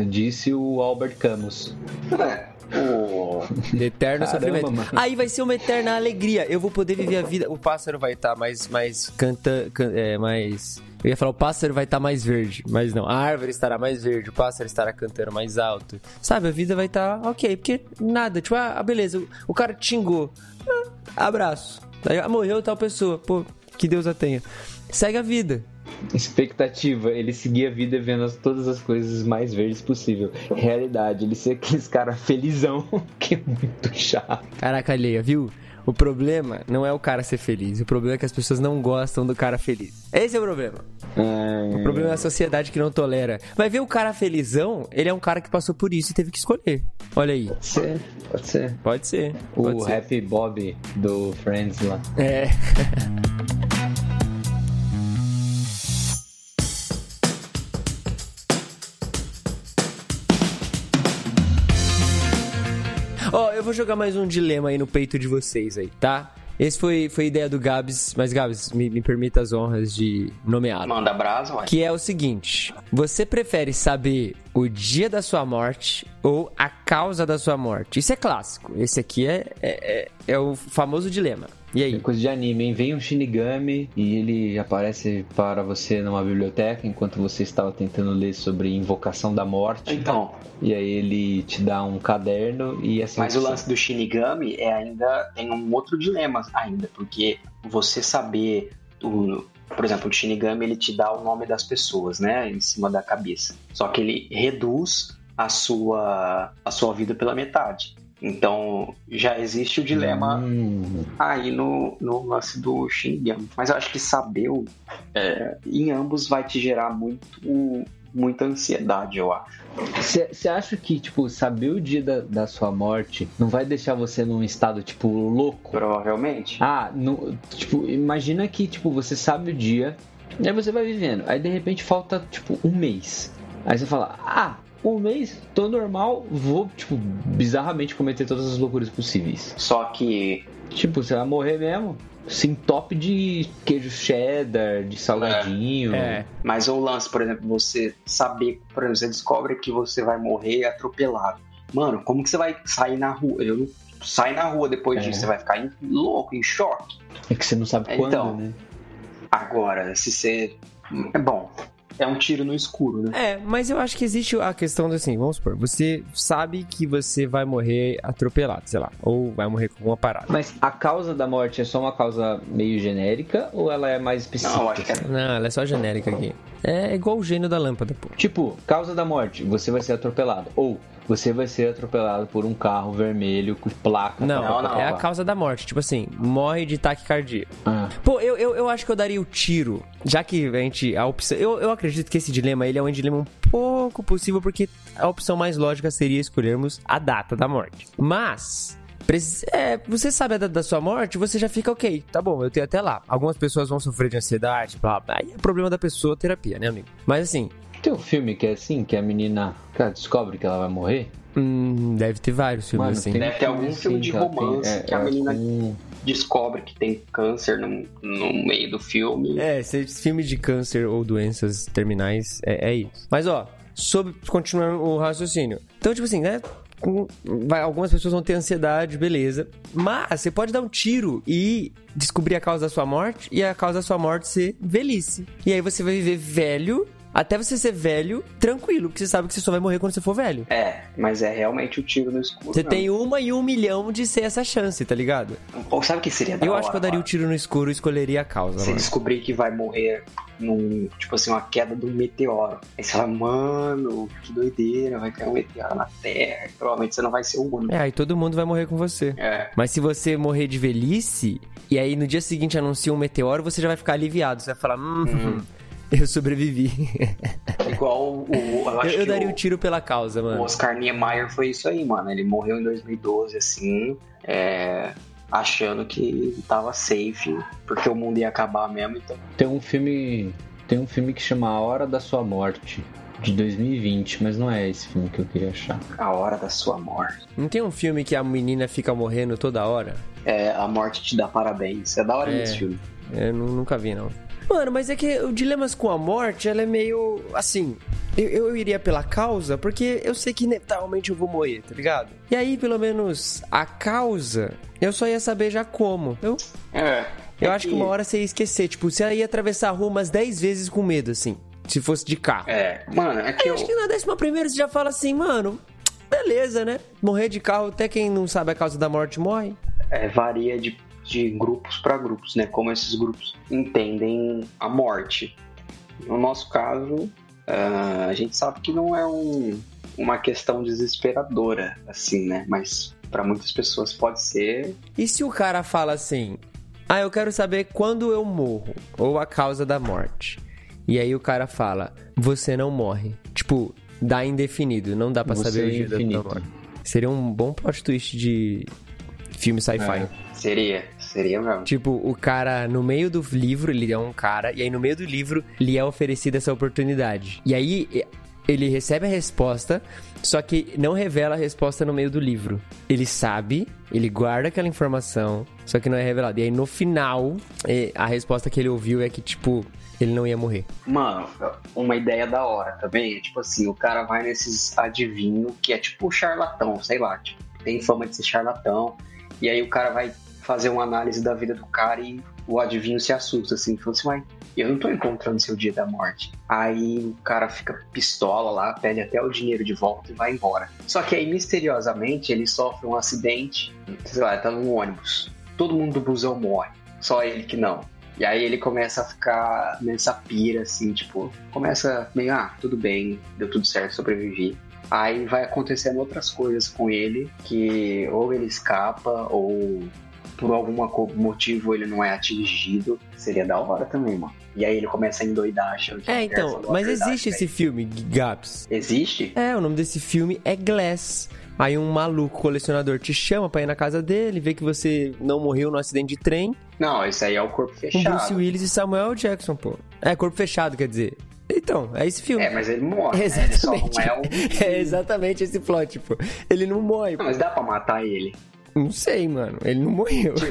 Disse o Albert Camus. Oh. Eterno Caramba, sofrimento. mano. Aí vai ser uma eterna alegria. Eu vou poder viver a vida. O pássaro vai estar mais, mais canta, can- é, mais. Eu ia falar, o pássaro vai estar mais verde, mas não. A árvore estará mais verde, o pássaro estará cantando mais alto. Sabe, a vida vai estar ok, porque nada. Tipo, ah, beleza, o, o cara te xingou. Ah, abraço. Aí, ah, morreu tal pessoa. Pô, que Deus a tenha. Segue a vida. Expectativa, ele seguir a vida vendo as- todas as coisas mais verdes possível. Realidade, ele ser aqueles cara felizão, que é muito chato. Caraca, alheia, viu? O problema não é o cara ser feliz, o problema é que as pessoas não gostam do cara feliz. Esse é o problema. O problema é a sociedade que não tolera. Vai ver o cara felizão, ele é um cara que passou por isso e teve que escolher. Olha aí. Pode ser, pode ser. Pode ser. O pode ser. Happy Bob do Friends lá. É. Ó, eu vou jogar mais um dilema aí no peito de vocês aí, tá? Esse foi, foi ideia do Gabs, mas Gabs, me, me permita as honras de nomeá-lo. Manda brasa, ué. Que é o seguinte: você prefere saber o dia da sua morte ou a causa da sua morte? Isso é clássico. Esse aqui é, é, é, é o famoso dilema. E É aí? coisa de anime, hein? Vem um Shinigami e ele aparece para você numa biblioteca enquanto você estava tentando ler sobre invocação da morte. Então, E aí ele te dá um caderno e essa mas o lance do Shinigami é ainda tem um outro dilema ainda, porque você saber o, por exemplo, o Shinigami ele te dá o nome das pessoas, né, em cima da cabeça. Só que ele reduz a sua a sua vida pela metade. Então, já existe o dilema Hum, aí no, no lance do Shinigami. Mas eu acho que saber é, em ambos vai te gerar muito muita ansiedade, eu acho. Você acha que, tipo, saber o dia da, da sua morte não vai deixar você num estado, tipo, louco? Provavelmente. Ah, no, tipo, imagina que, tipo, você sabe o dia, e aí você vai vivendo. Aí, de repente, falta, tipo, um mês. Aí você fala, ah, um mês, tô normal, vou, tipo, bizarramente cometer todas as loucuras possíveis. Só que Tipo, você vai morrer mesmo. Sim, top de queijo cheddar, de salgadinho. É. Mas o lance, por exemplo, você saber, por exemplo, você descobre que você vai morrer atropelado. Mano, como que você vai sair na rua? Eu não sai na rua depois É. disso, você vai ficar em- louco, em choque. É que você não sabe quando, Então. né? Agora, se você. É bom, é um tiro no escuro, né? É, mas eu acho que existe a questão do assim, vamos supor, você sabe que você vai morrer atropelado, sei lá, ou vai morrer com alguma parada. Mas a causa da morte é só uma causa meio genérica ou ela é mais específica? Não, acho que é. Não, ela é só genérica aqui. É igual o gênio da lâmpada, pô. Tipo, causa da morte, você vai ser atropelado. Ou você vai ser atropelado por um carro vermelho com placa. Não, Não, não, é a causa da morte. Tipo assim, morre de taquicardia. Ah, Pô, eu, eu, eu acho que eu daria o tiro, já que a gente. A opção. Eu, eu acredito que esse dilema ele é um dilema um pouco possível, porque a opção mais lógica seria escolhermos a data da morte. Mas. É, você sabe a data da sua morte, você já fica ok, tá bom, eu tenho até lá. Algumas pessoas vão sofrer de ansiedade, blá blá. Aí é problema da pessoa, terapia, né, amigo? Mas assim, tem um filme que é assim, que a menina cara, descobre que ela vai morrer. hum, deve ter vários filmes assim. Deve ter algum filme de que ela tem- romance que a menina- com- Descobre que tem câncer no, no meio do filme. É, se filme de câncer ou doenças terminais, é, é isso. Mas ó, sobre continuando o raciocínio. Então, tipo assim, né? Com- vai- algumas pessoas vão ter ansiedade, beleza. Mas você pode dar um tiro e descobrir a causa da sua morte e a causa da sua morte ser velhice. E aí você vai viver velho até você ser velho tranquilo, porque você sabe que você só vai morrer quando você for velho. É, mas é realmente o tiro no escuro. Você mesmo. tem uma em um milhão de ser essa chance, tá ligado? Ou sabe o que seria da Eu hora, acho que eu daria o mano? tiro no escuro e escolheria a causa, Você descobrir que vai morrer num, tipo assim, uma queda de um meteoro. Aí você fala, mano, que doideira, vai cair um meteoro na Terra. E provavelmente você não vai ser o único. É, aí todo mundo vai morrer com você. É. Mas se você morrer de velhice, e aí no dia seguinte anuncia um meteoro, você já vai ficar aliviado. Você vai falar, hum, eu sobrevivi. Igual o. Eu, eu eu daria o, o tiro pela causa, o mano. Oscar Niemeyer foi isso aí, mano. Ele morreu em 2012, assim, é, achando que tava safe, porque o mundo ia acabar mesmo, então. Tem um filme. Tem um filme que chama A Hora da Sua Morte, de 2020, mas não é esse filme que eu queria achar. A hora da sua morte. Não tem um filme que a menina fica morrendo toda hora? É, a morte te dá parabéns. É da hora É. esse filme. Eu nu- nunca vi, não. Mano, mas é que o Dilemas com a Morte, ela é meio. Assim. Eu, eu iria pela causa, porque eu sei que inevitavelmente eu vou morrer, tá ligado? E aí, pelo menos, a causa, eu só ia saber já como. Eu, É. eu É acho que uma hora você ia esquecer. Tipo, você ia atravessar a rua umas 10 vezes com medo, assim. Se fosse de carro. É, mano, é que Eu eu. acho que na décima primeira você já fala assim, mano. Beleza, né? Morrer de carro, até quem não sabe a causa da morte morre. é, varia de, de grupos para grupos, né? Como esses grupos entendem a morte. No nosso caso, ah, a gente sabe que não é um- uma questão desesperadora, assim, né? Mas para muitas pessoas pode ser. E se o cara fala assim: Ah, eu quero saber quando eu morro, ou a causa da morte. E aí o cara fala: Você não morre. Tipo, dá indefinido, não dá pra Você saber o é dia da tua morte. Seria um bom plot twist de filme sci-fi. É. Seria, seria mesmo. Tipo, o cara, no meio do livro, ele é um cara, e aí no meio do livro lhe é oferecida essa oportunidade. E aí ele recebe a resposta, só que não revela a resposta no meio do livro. Ele sabe, ele guarda aquela informação, só que não é revelado. E aí no final, a resposta que ele ouviu é que, tipo, ele não ia morrer. Mano, uma ideia da hora também é tipo assim: o cara vai nesses adivinhos que é tipo charlatão, sei lá, tipo, tem fama de ser charlatão. E aí o cara vai fazer uma análise da vida do cara e o adivinho se assusta, assim, fala assim, uai, eu não tô encontrando seu dia da morte. Aí o cara fica pistola lá, pede até o dinheiro de volta e vai embora. Só que aí, misteriosamente, ele sofre um acidente, sei lá, tá num ônibus. Todo mundo do busão morre, só ele que não. E aí ele começa a ficar nessa pira, assim, tipo, começa meio, ah, tudo bem, deu tudo certo, sobrevivi. Aí vai acontecendo outras coisas com ele, que ou ele escapa, ou por algum motivo ele não é atingido. Seria da hora também, mano. E aí ele começa a endoidar, achando que É, então, mas existe esse filme, Gaps. Existe? É, o nome desse filme é Glass. Aí um maluco colecionador te chama pra ir na casa dele, vê que você não morreu no acidente de trem. Não, esse aí é o corpo Com fechado. Bruce Willis e Samuel Jackson, pô. É, corpo fechado, quer dizer. Então, é esse filme. É, mas ele morre. né? Ele Exatamente. é o. É exatamente esse plot, tipo. Ele não morre. Não, mas dá pra matar ele. Não sei, mano. Ele não morreu.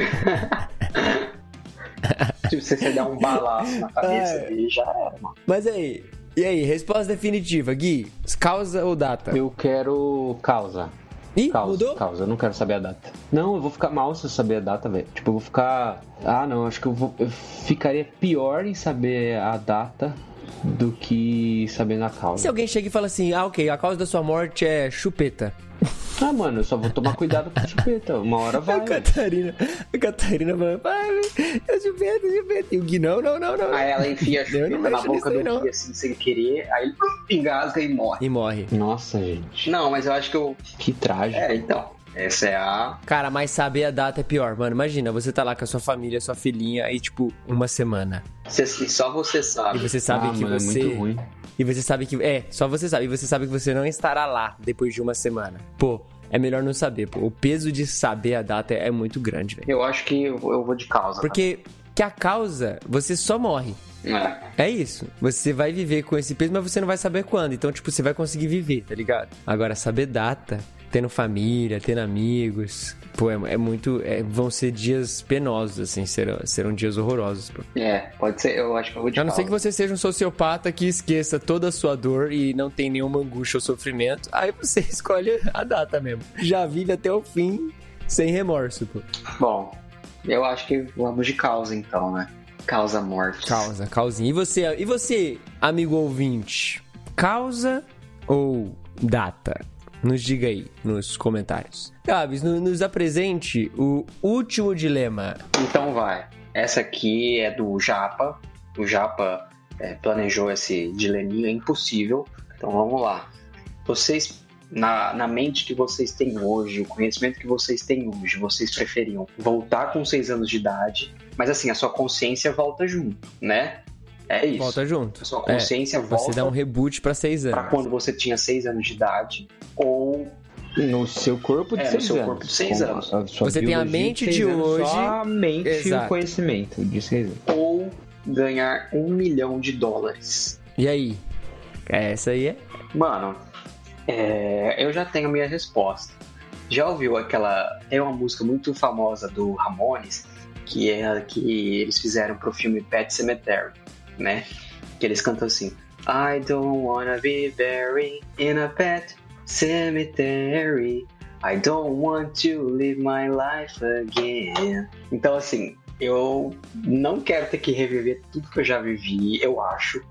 Tipo, se você der um balaço na cabeça É. dele, já era, mano. Mas aí, e aí, resposta definitiva, Gui? Causa ou data? Eu quero causa. Ih, Causa, mudou? causa, eu não quero saber a data. Não, eu vou ficar mal se eu saber a data, velho. Tipo, eu vou ficar. Ah, não, acho que eu, vou... eu ficaria pior em saber a data do que sabendo a causa. Se alguém chega e fala assim, ah, ok, a causa da sua morte é chupeta. Ah, mano, eu só vou tomar cuidado com a chupeta. Uma hora vai. A Catarina, a Catarina falando, pai, eu chupeta, eu chupeta. E o Gui, não, não, não, não. Aí ela enfia a Eu não chupeta na boca do não. Gui, assim, sem querer, aí ele engasga e morre. E morre. Nossa, gente. Não, mas eu acho que eu... Que trágico. É, então, essa é a... Cara, mas saber a data é pior, mano. Imagina, você tá lá com a sua família, sua filhinha, aí, tipo, uma semana. Cê- e só você E sabe. você sabe ah, que mano, você. é muito ruim. E você sabe que. É, só você sabe. E você sabe que você não estará lá depois de uma semana. Pô, é melhor não saber, pô. O peso de saber a data é muito grande, velho. Eu acho que eu vou eu vou de causa. Porque que a causa, você só morre. É. É isso. Você vai viver com esse peso, mas você não vai saber quando. Então, tipo, você vai conseguir viver, tá ligado? Agora, saber data. Tendo família, tendo amigos. Pô, é, é muito. é- vão ser dias penosos, assim, serão, serão dias horrorosos. Pô. É, pode ser, eu acho que eu vou de A não ser que você seja um sociopata que esqueça toda a sua dor e não tem nenhuma angústia ou sofrimento, aí você escolhe a data mesmo. Já vive até o fim sem remorso, pô. Bom, eu acho que vamos de causa então, né? Causa morte. Causa, causinha. E você, e você, amigo ouvinte? Causa ou data? Nos diga aí nos comentários. Gabs, no- nos apresente o último dilema. Então vai. Essa aqui é do Japa. O Japa é, planejou esse dileminha impossível. Então vamos lá. Vocês, na, na mente que vocês têm hoje, o conhecimento que vocês têm hoje, vocês preferiam voltar com 6 anos de idade, mas assim, a sua consciência volta junto, né? É isso. Volta junto. A sua É, consciência volta Você dá um reboot pra seis pra anos. quando você tinha 6 anos de idade, ou No seu corpo de É, no seis seu anos. corpo de seis anos. a sua Você tem a mente seis de anos, hoje. Só a mente e Exato. o conhecimento de seis anos. ou ganhar um milhão de dólares. E aí? Essa aí é? Mano, é, eu já tenho a minha resposta. Já ouviu aquela. Tem uma música muito famosa do Ramones, que é que eles fizeram pro filme Pet Cemetery, né? Que eles cantam assim: I don't wanna be buried in a pet cemetery. I don't want to live my life again. Então, assim, eu não quero ter que reviver tudo que eu já vivi, eu acho.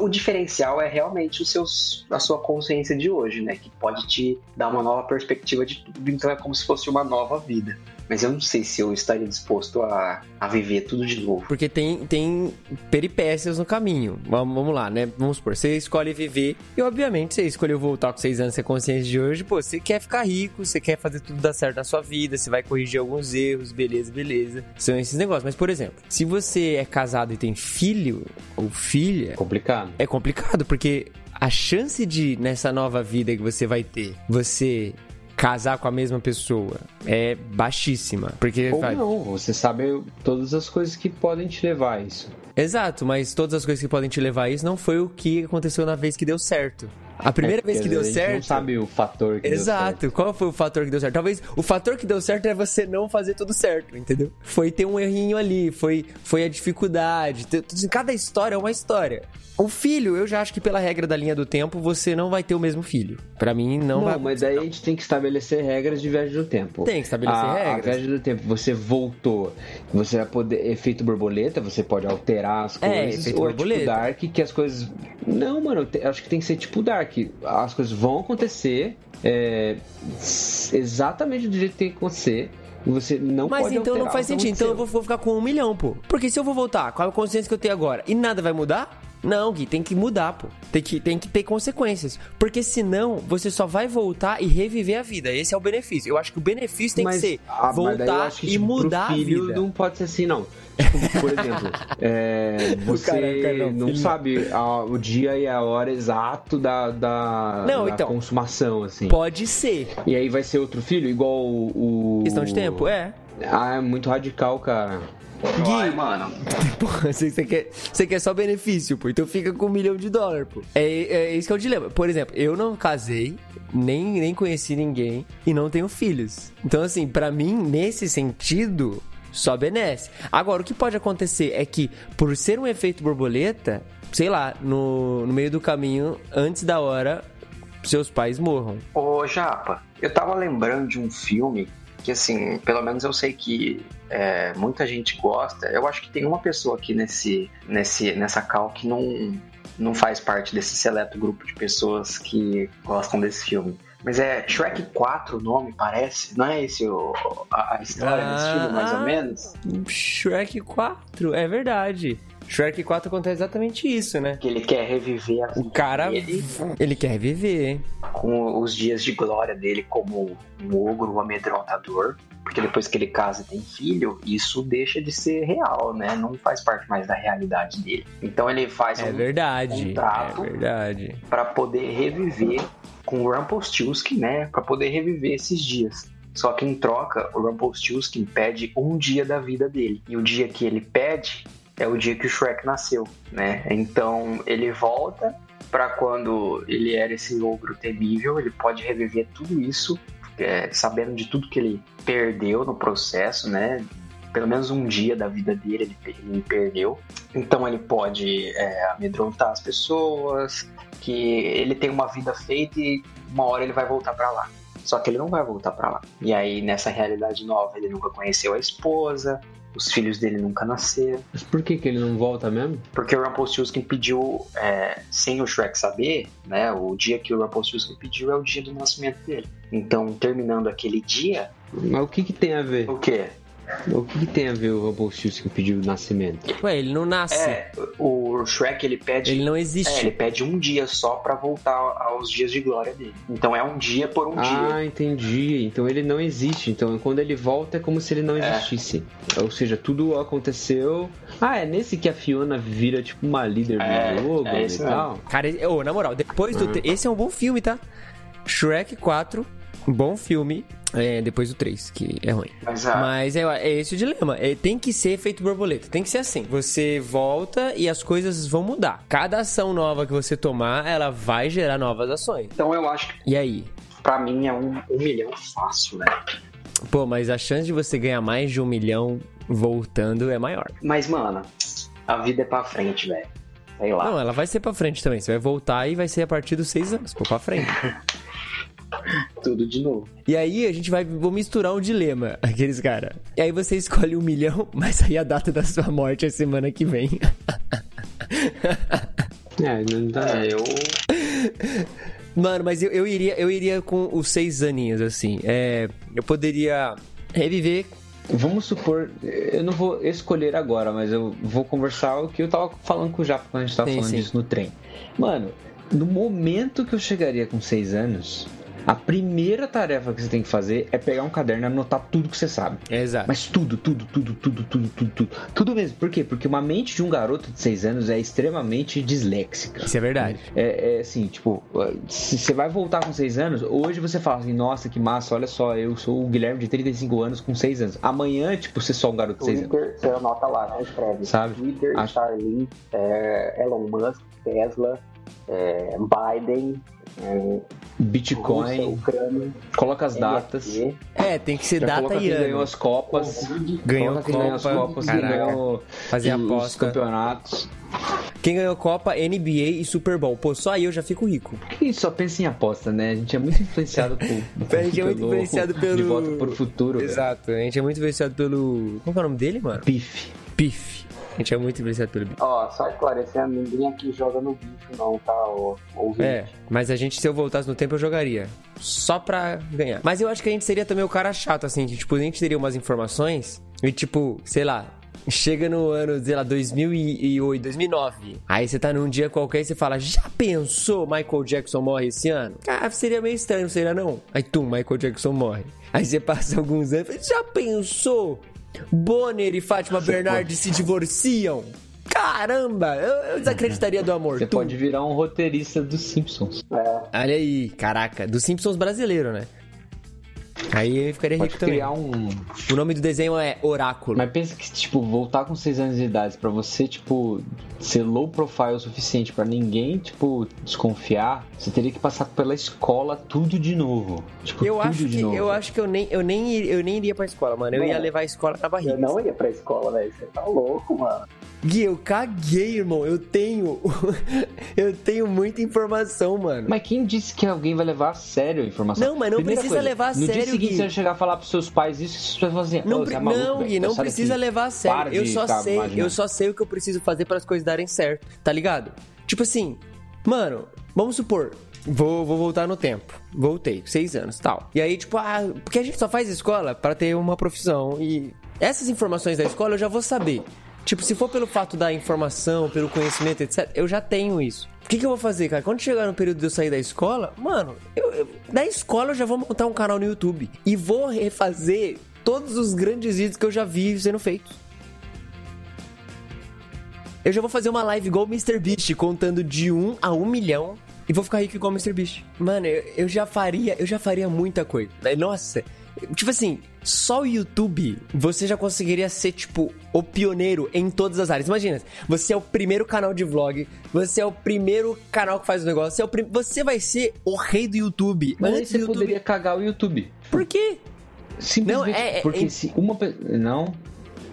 O, diferencial é realmente o seus, a sua consciência de hoje, né? Que pode te dar uma nova perspectiva de tudo, então é como se fosse uma nova vida. Mas eu não sei se eu estaria disposto a, a viver tudo de novo. Porque tem, tem peripécias no caminho. Vamos, vamos lá, né? Vamos supor, você escolhe viver e, obviamente, você escolheu voltar com seis anos, ser consciência de hoje. Pô, você quer ficar rico, você quer fazer tudo dar certo na sua vida, você vai corrigir alguns erros, beleza, beleza. São esses negócios. Mas, por exemplo, se você é casado e tem filho ou filha, Complicado. é complicado, porque a chance de, nessa nova vida que você vai ter, você casar com a mesma pessoa é baixíssima. Porque Ou vai- não, você sabe todas as coisas que podem te levar a isso. Exato, mas todas as coisas que podem te levar a isso não foi o que aconteceu na vez que deu certo. A primeira É, vez que deu a gente não certo. sabe o fator que deu certo. Exato, qual foi o fator que deu certo? Talvez o fator que deu certo é você não fazer tudo certo, entendeu? Foi ter um errinho ali, foi, foi a dificuldade. ter- Cada história é uma história. O filho, eu já acho que pela regra da linha do tempo, você não vai ter o mesmo filho. Pra mim, não, Não, vai. mas daí a gente tem que estabelecer regras de viagem do tempo. Tem que estabelecer a, regras. A viagem do tempo, você voltou, você vai poder. Efeito borboleta, você pode alterar as É, coisas. efeito ou borboleta. tipo Dark, que as coisas. Não, mano, te- acho que tem que ser tipo Dark. As coisas vão acontecer é, exatamente do jeito que tem que acontecer. Você não Mas pode então não faz o que sentido. Então eu vou, ficar com um milhão, pô. Porque se eu vou voltar com a consciência que eu tenho agora e nada vai mudar, não, Gui, tem que mudar, pô. Tem que, tem que ter consequências. Porque senão você só vai voltar e reviver a vida. Esse é o benefício. Eu acho que o benefício tem Mas, que ser ah, voltar que, e tipo, mudar a filho vida. não pode ser assim, não. Tipo, por exemplo, é, você cara, o cara não, não sabe a- o dia e a hora exato da, da, Não, da então. consumação, assim. Pode ser. E aí vai ser outro filho, igual o... o- Questão de tempo, é. Ah, é muito radical, cara. Ai, mano. Pô, você, você quer, você quer só benefício, pô. Então fica com um milhão de dólares, pô. É, é isso que é o dilema. Por exemplo, eu não casei, nem, nem conheci ninguém e não tenho filhos. Então, assim, pra mim, nesse sentido, só benesse. Agora, o que pode acontecer é que, por ser um efeito borboleta, sei lá, no, no meio do caminho, antes da hora, seus pais morram. Ô, Japa, eu tava lembrando de um filme que, assim, pelo menos eu sei que é, muita gente gosta. Eu acho que tem uma pessoa aqui nesse, nesse, nessa cal que não, não faz parte desse seleto grupo de pessoas que gostam desse filme. Mas é Shrek 4 o nome, parece? Não é esse o, a, a história desse Ah, filme, mais ou ah. menos? Shrek 4, é verdade. Shrek 4 acontece exatamente isso, né? Que ele quer reviver a vida O cara, dele ele quer viver. com os dias de glória dele como um ogro um amedrontador. Porque depois que ele casa e tem filho, isso deixa de ser real, né? Não faz parte mais da realidade dele. Então ele faz É um verdade, contrato. é verdade. para poder reviver com o Rumpelstiltskin, né? Para poder reviver esses dias. Só que em troca, o Rumpelstiltskin pede um dia da vida dele. E o dia que ele pede é o dia que o Shrek nasceu, né? Então ele volta pra quando ele era esse ogro temível, ele pode reviver tudo isso, é, sabendo de tudo que ele perdeu no processo, né? Pelo menos um dia da vida dele ele, ele perdeu. Então ele pode é, amedrontar as pessoas, que ele tem uma vida feita e uma hora ele vai voltar pra lá. Só que ele não vai voltar pra lá. E aí, nessa realidade nova, ele nunca conheceu a esposa, os filhos dele nunca nasceram. Mas por que, que ele não volta mesmo? Porque o Rumpelstiltskin pediu, é, sem o Shrek saber, né? O dia que o Rumpelstiltskin pediu é o dia do nascimento dele. Então, terminando aquele dia, Mas o que, que tem a ver? o quê? O que, que tem a ver o Rumpelstiltskin pedir o nascimento? Ué, ele não nasce. É, o Shrek ele pede. Ele não existe. É, ele pede um dia só pra voltar aos dias de glória dele. Então é um dia por um dia. Ah, entendi. Então ele não existe. Então quando ele volta é como se ele não É. existisse. Ou seja, tudo aconteceu. Ah, é nesse que a Fiona vira tipo uma líder É, do jogo é e tal. Cara, ô, na moral, depois do. tre- Esse é um bom filme, tá? Shrek 4, bom filme. É, depois do 3, que é ruim. Mas, ah, Mas é, é esse o dilema. É, tem que ser feito borboleta. Tem que ser assim. Você volta e as coisas vão mudar. Cada ação nova que você tomar, ela vai gerar novas ações. Então eu acho que E aí? pra mim é um, um milhão fácil, né? Pô, mas a chance de você ganhar mais de um milhão voltando é maior. Mas, mano, a vida é pra frente, velho. Sei lá. Não, ela vai ser pra frente também. Você vai voltar e vai ser a partir dos seis anos, pô, pra frente. Tudo de novo. E aí a gente vai vou misturar um dilema, aqueles cara. E aí você escolhe um milhão, mas aí a data da sua morte é semana que vem. É, não dá. É, eu. Mano, mas eu, eu iria eu iria com os seis aninhos, assim. É, eu poderia reviver. Vamos supor, eu não vou escolher agora, mas eu vou conversar o que eu tava falando com o Japa quando a gente tava Sim, falando sim. disso no trem. Mano, no momento que eu chegaria com 6 anos, a primeira tarefa que você tem que fazer é pegar um caderno e anotar tudo que você sabe. Exato. Mas tudo, tudo, tudo, tudo, tudo, tudo, tudo. Tudo mesmo. Por quê? Porque uma mente de um garoto de 6 anos é extremamente disléxica. Isso é verdade. É, é assim, tipo, se você vai voltar com 6 anos, hoje você fala assim, nossa, que massa, olha só, eu sou o Guilherme de 35 anos com 6 anos. Amanhã, tipo, você é só um garoto de 6 anos. Twitter, você anota lá, já escreve. Sabe? Twitter, Acho- Starlink, é, Elon Musk, Tesla, é, Biden, é, Rússia, Bitcoin, Ucrânia, coloca as datas. É, tem que ser Já data e quem ganhou ano. as Copas. Ganhou quem ganhou as Copa, Copas, caraca. ganhou Fazer os aposta. campeonatos. Quem ganhou Copa, NBA e Super Bowl. Pô, só aí eu já fico rico. E só pensa em aposta, né? A gente é muito influenciado por. A gente é muito pelo- influenciado pelo- De volta pro futuro. velho. Exato. A gente é muito influenciado pelo. Como é o nome dele, mano? Pife. Piff. A gente é muito influenciado pelo Biff. Ó, só esclarecendo, ninguém aqui joga no bicho não, tá? Ô, ouvinte. É, mas a gente, se eu voltasse no tempo, eu jogaria. Só pra ganhar. Mas eu acho que a gente seria também o cara chato, assim, que, tipo, a gente teria umas informações e, tipo, sei lá, chega no ano, sei lá, 2008, 2009. Aí você tá num dia qualquer e você fala, já pensou Michael Jackson morre esse ano? Ah, seria meio estranho, não seria não? Aí, tum, Michael Jackson morre. Aí você passa alguns anos e fala, já pensou? Bonner e Fátima Bernardes se divorciam? Caramba, eu, eu desacreditaria do amor. Você Tum. pode virar um roteirista dos Simpsons. Olha aí, caraca, dos Simpsons brasileiro, né? Aí eu ficaria Pode rico também. criar um. O nome do desenho é Oráculo. Mas pensa que, tipo, voltar com 6 anos de idade pra você, tipo, ser low profile o suficiente pra ninguém, tipo, desconfiar, você teria que passar pela escola tudo de novo. Tipo, Eu tudo acho de que novo. eu acho que eu nem eu nem eu nem iria pra escola, mano. Eu ia Mano, levar a escola na barriga. Eu não ia pra escola, velho. Você tá louco, mano. Gui, eu caguei, irmão. Eu tenho eu tenho muita informação, mano. Mas quem disse que alguém vai levar a sério a informação? Não, mas não Primeira precisa coisa, levar a no sério, dia seguinte Gui. você chegar a falar pros seus pais isso, pessoas vão assim, Não, "Ô, pre- você é maluco, não, Gui, não precisa daqui." levar a sério. Eu só sei, imaginando. eu só sei o que eu preciso fazer para as coisas darem certo, tá ligado? Tipo assim, mano, vamos supor, vou, vou voltar no tempo. Voltei, seis anos tal. E aí, tipo, ah, porque a gente só faz escola para ter uma profissão. E essas informações da escola eu já vou saber. Tipo, se for pelo fato da informação, pelo conhecimento, etc., eu já tenho isso. O que, que eu vou fazer, cara? Quando chegar no período de eu sair da escola, mano, eu, eu- da escola eu já vou montar um canal no YouTube. E vou refazer todos os grandes vídeos que eu já vi sendo feitos. Eu já vou fazer uma live igual o MrBeast, contando de 1 a 1 milhão. E vou ficar rico igual o MrBeast. Mano, eu, eu já faria, eu já faria muita coisa. Nossa, Tipo assim, só o YouTube você já conseguiria ser, tipo, o pioneiro em todas as áreas. Imagina, você é o primeiro canal de vlog, você é o primeiro canal que faz o negócio, você, é o prim... você vai ser o rei do YouTube. Mas Antes você YouTube. poderia cagar o YouTube. Por quê? Simplesmente Não, é- é- porque é- se uma não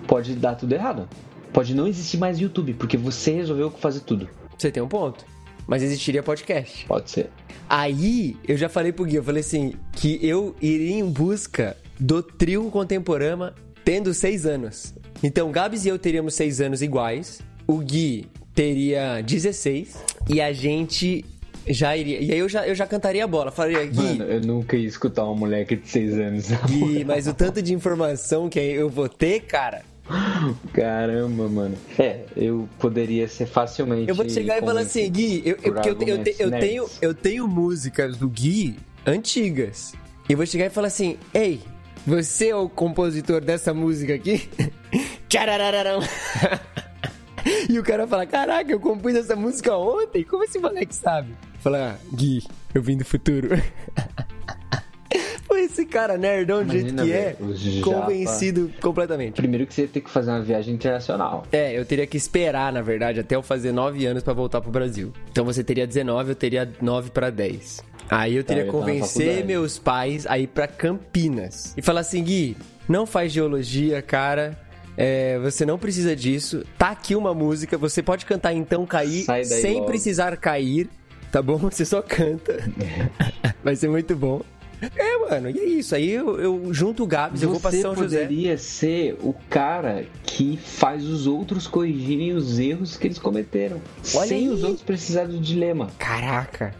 pode dar tudo errado. Pode não existir mais YouTube, porque você resolveu fazer tudo. Você tem um ponto. Mas existiria podcast. Pode ser. Aí, eu já falei pro Gui, eu falei assim, que eu iria em busca do trio contemporâneo tendo seis anos. Então, Gabs e eu teríamos seis anos iguais, o Gui teria 16, e a gente já iria... E aí eu já, eu já cantaria a bola, falaria, Gui, Mano, eu nunca ia escutar uma moleque de 6 anos. Gui, mas o tanto de informação que eu vou ter, cara... Caramba, mano. É, eu poderia ser facilmente. Eu vou chegar e falar assim, Gui, eu, eu, eu, eu, te- eu tenho, eu tenho músicas do Gui antigas. E eu vou chegar e falar assim, ei, você é o compositor dessa música aqui? Tchararararão. E o cara fala, caraca, eu compus essa música ontem? Como esse moleque sabe? Fala, Gui, eu vim do futuro. Pô, esse cara nerdão do jeito que é, os japa- convencido completamente. Primeiro que você ia ter que fazer uma viagem internacional. É, eu teria que esperar, na verdade, até eu fazer 9 anos pra voltar pro Brasil. Então você teria 19, eu teria 9 pra 10. Aí eu teria que na convencer meus pais a ir pra Campinas. E falar assim, Gui, não faz geologia, cara. É, você não precisa disso. Tá aqui uma música, você pode cantar então cair daí sem logo. precisar cair, tá bom? Você só canta. Vai ser muito bom. É, mano, e é isso. Aí eu, eu junto o Gabs, eu vou pra Você São José. poderia ser o cara que faz os outros corrigirem os erros que eles cometeram. Olha sem aí. os outros precisarem do dilema. Caraca.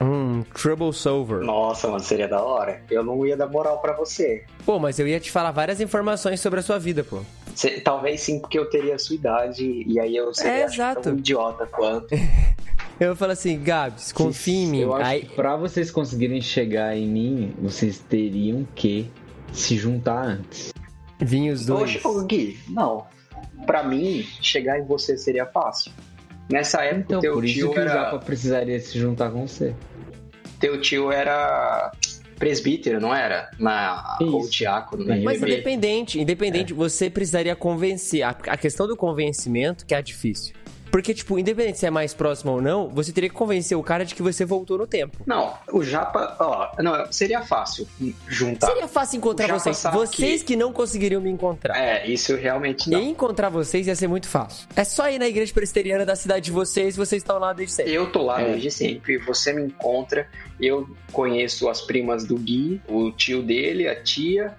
Hum, Trouble Solver. Nossa, mano, seria da hora. Eu não ia dar moral pra você. Pô, mas eu ia te falar várias informações sobre a sua vida, pô. Cê- talvez sim, porque eu teria a sua idade e aí eu seria É, exato. tão idiota quanto. Eu vou falar assim, Gabs, confia em mim. Eu acho Aí, que pra vocês conseguirem chegar em mim, vocês teriam que se juntar antes. vinha os dois. Poxa, Gui, não. Pra mim, chegar em você seria fácil. Nessa época, Então, teu por isso tio que o era. Japa precisaria se juntar com você. Teu tio era presbítero, não era? Na, Isso. ou diácono, né? Mas independente, independente, você precisaria convencer. A, a questão do convencimento que é difícil. Porque, tipo, independente se é mais próximo ou não, você teria que convencer o cara de que você voltou no tempo. Não, o Japa, ó, não, seria fácil juntar. Seria fácil encontrar vocês. Vocês que não conseguiriam me encontrar. É, isso realmente E não. encontrar vocês ia ser muito fácil. É só ir na igreja presbiteriana da cidade de vocês, vocês estão lá desde sempre. Eu tô lá É. desde sempre, você me encontra, eu conheço as primas do Gui, o tio dele, a tia.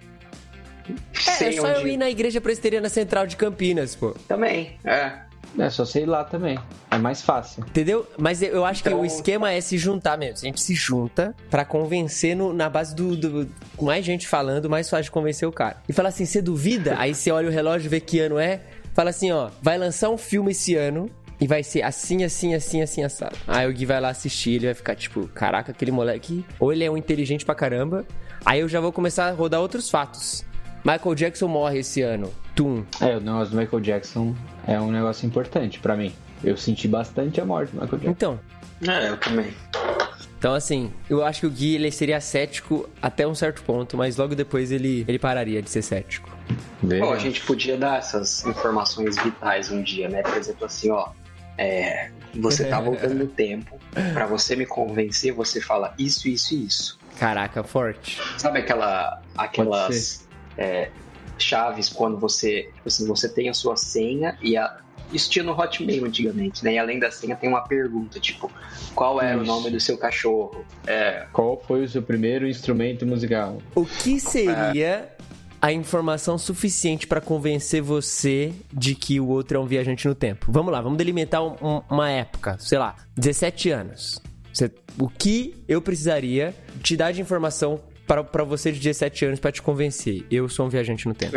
É, é só eu onde- ir na igreja presbiteriana central de Campinas, pô. Também, é. É só ir lá também. É mais fácil. Entendeu? Mas eu- acho que Então- o esquema é se juntar mesmo. A gente se junta pra convencer no- na base do, do- Com mais gente falando, mais fácil de convencer o cara. E fala assim: você duvida? Aí você olha o relógio, vê que ano é. Fala assim: ó, vai lançar um filme esse ano. E vai ser assim, assim, assim, assim, assado. Aí o Gui vai lá assistir, ele vai ficar tipo, caraca, aquele moleque. Ou ele é um inteligente pra caramba. Aí eu já vou começar a rodar outros fatos. Michael Jackson morre esse ano. Tum. É, o negócio do Michael Jackson é um negócio importante pra mim. Eu senti bastante a morte do Michael Jackson. Então, É, eu também. Então, assim, eu acho que o Gui ele seria cético até um certo ponto, mas logo depois ele, ele pararia de ser cético. Pô, a gente podia dar essas informações vitais um dia, né? Por exemplo, assim, ó. é, você tá voltando no tempo. Pra você me convencer, você fala isso, isso e isso. Caraca, forte. Sabe aquela, aquelas é, chaves quando você, tipo assim, você tem a sua senha e a, isso tinha no Hotmail antigamente, né? E além da senha tem uma pergunta, tipo, qual era o nome do seu cachorro? É, Qual foi o seu primeiro instrumento musical? O que seria a informação suficiente pra convencer você de que o outro é um viajante no tempo? Vamos lá, vamos delimitar um- um- uma época, sei lá, 17 anos. Você- o que eu precisaria te dar de informação para pra você de 17 anos pra te convencer? Eu sou um viajante no tempo.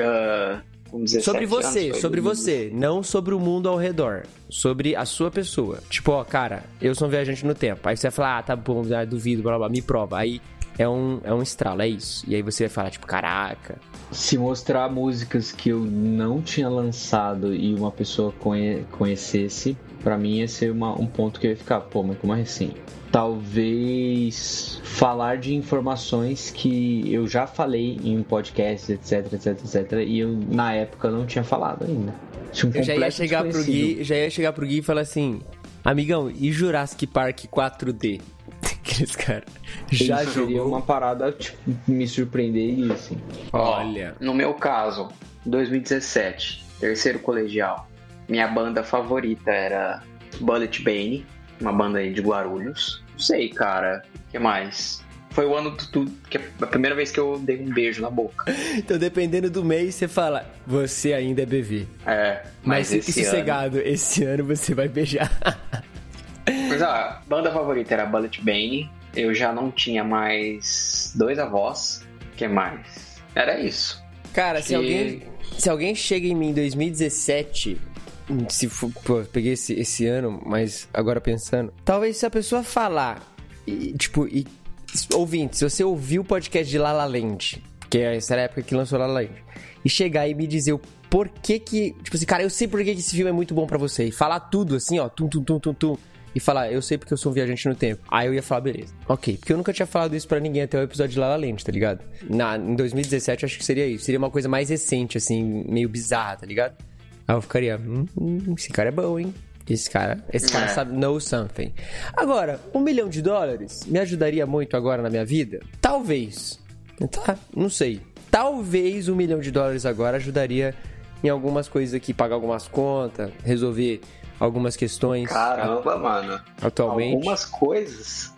com 17 Sobre anos, você, foi sobre você, não sobre o mundo ao redor, sobre a sua pessoa. Tipo, ó, cara, eu sou um viajante no tempo. Aí você vai falar, ah, tá bom, ah, duvido, blá blá, blá, me prova. Aí é um, é um estralo, é isso. E aí você vai falar, tipo, caraca. Se mostrar músicas que eu não tinha lançado e uma pessoa conhe- conhecesse, Pra mim ia ser uma, um ponto que eu ia ficar, pô, mas como assim? Talvez falar de informações que eu já falei em podcasts, etc, etc, etc, e eu na época não tinha falado ainda. Tinha um Eu já ia chegar pro. Gui, já ia chegar pro Gui e falar assim: Amigão, e Jurassic Park 4D? Aqueles caras. Já Isso seria jogou? uma parada, tipo, me surpreender assim. Olha. No meu caso, 2017, terceiro colegial, minha banda favorita era Bullet Bane, uma banda aí de Guarulhos. Não sei, cara, o que mais? Foi o ano do que é a primeira vez que eu dei um beijo na boca. Então, dependendo do mês, você fala: Você ainda é bebê. É, Mas, mas, esse fique ano... sossegado, esse ano você vai beijar. Mas a banda favorita era Bullet Bane. Eu já não tinha mais dois avós. O que mais? Era isso. Cara, se Que- alguém, se alguém chega em mim em 2017, se for, pô, peguei esse, esse ano, mas agora pensando, talvez se a pessoa falar, e, tipo, e, ouvinte, se você ouviu o podcast de La La Land, que é essa era a época que lançou La La Land, e chegar e me dizer o porquê que, tipo assim, cara, eu sei por que esse filme é muito bom pra você, e falar tudo assim, ó, tum, tum, tum, tum, tum, e falar, eu sei porque eu sou um viajante no tempo. Aí eu ia falar, beleza. Ok, porque eu nunca tinha falado isso pra ninguém até o episódio de La La Land, tá ligado? Na, em 2017 acho que seria isso. Seria uma coisa mais recente, assim, meio bizarra, tá ligado? Aí eu ficaria, hum, hum, esse cara é bom, hein? Esse cara, esse cara É. sabe know something. Agora, um milhão de dólares me ajudaria muito agora na minha vida? Talvez. Tá, não sei. Talvez um milhão de dólares agora ajudaria em algumas coisas aqui, pagar algumas contas, resolver algumas questões Caramba, mano. atualmente. Algumas coisas.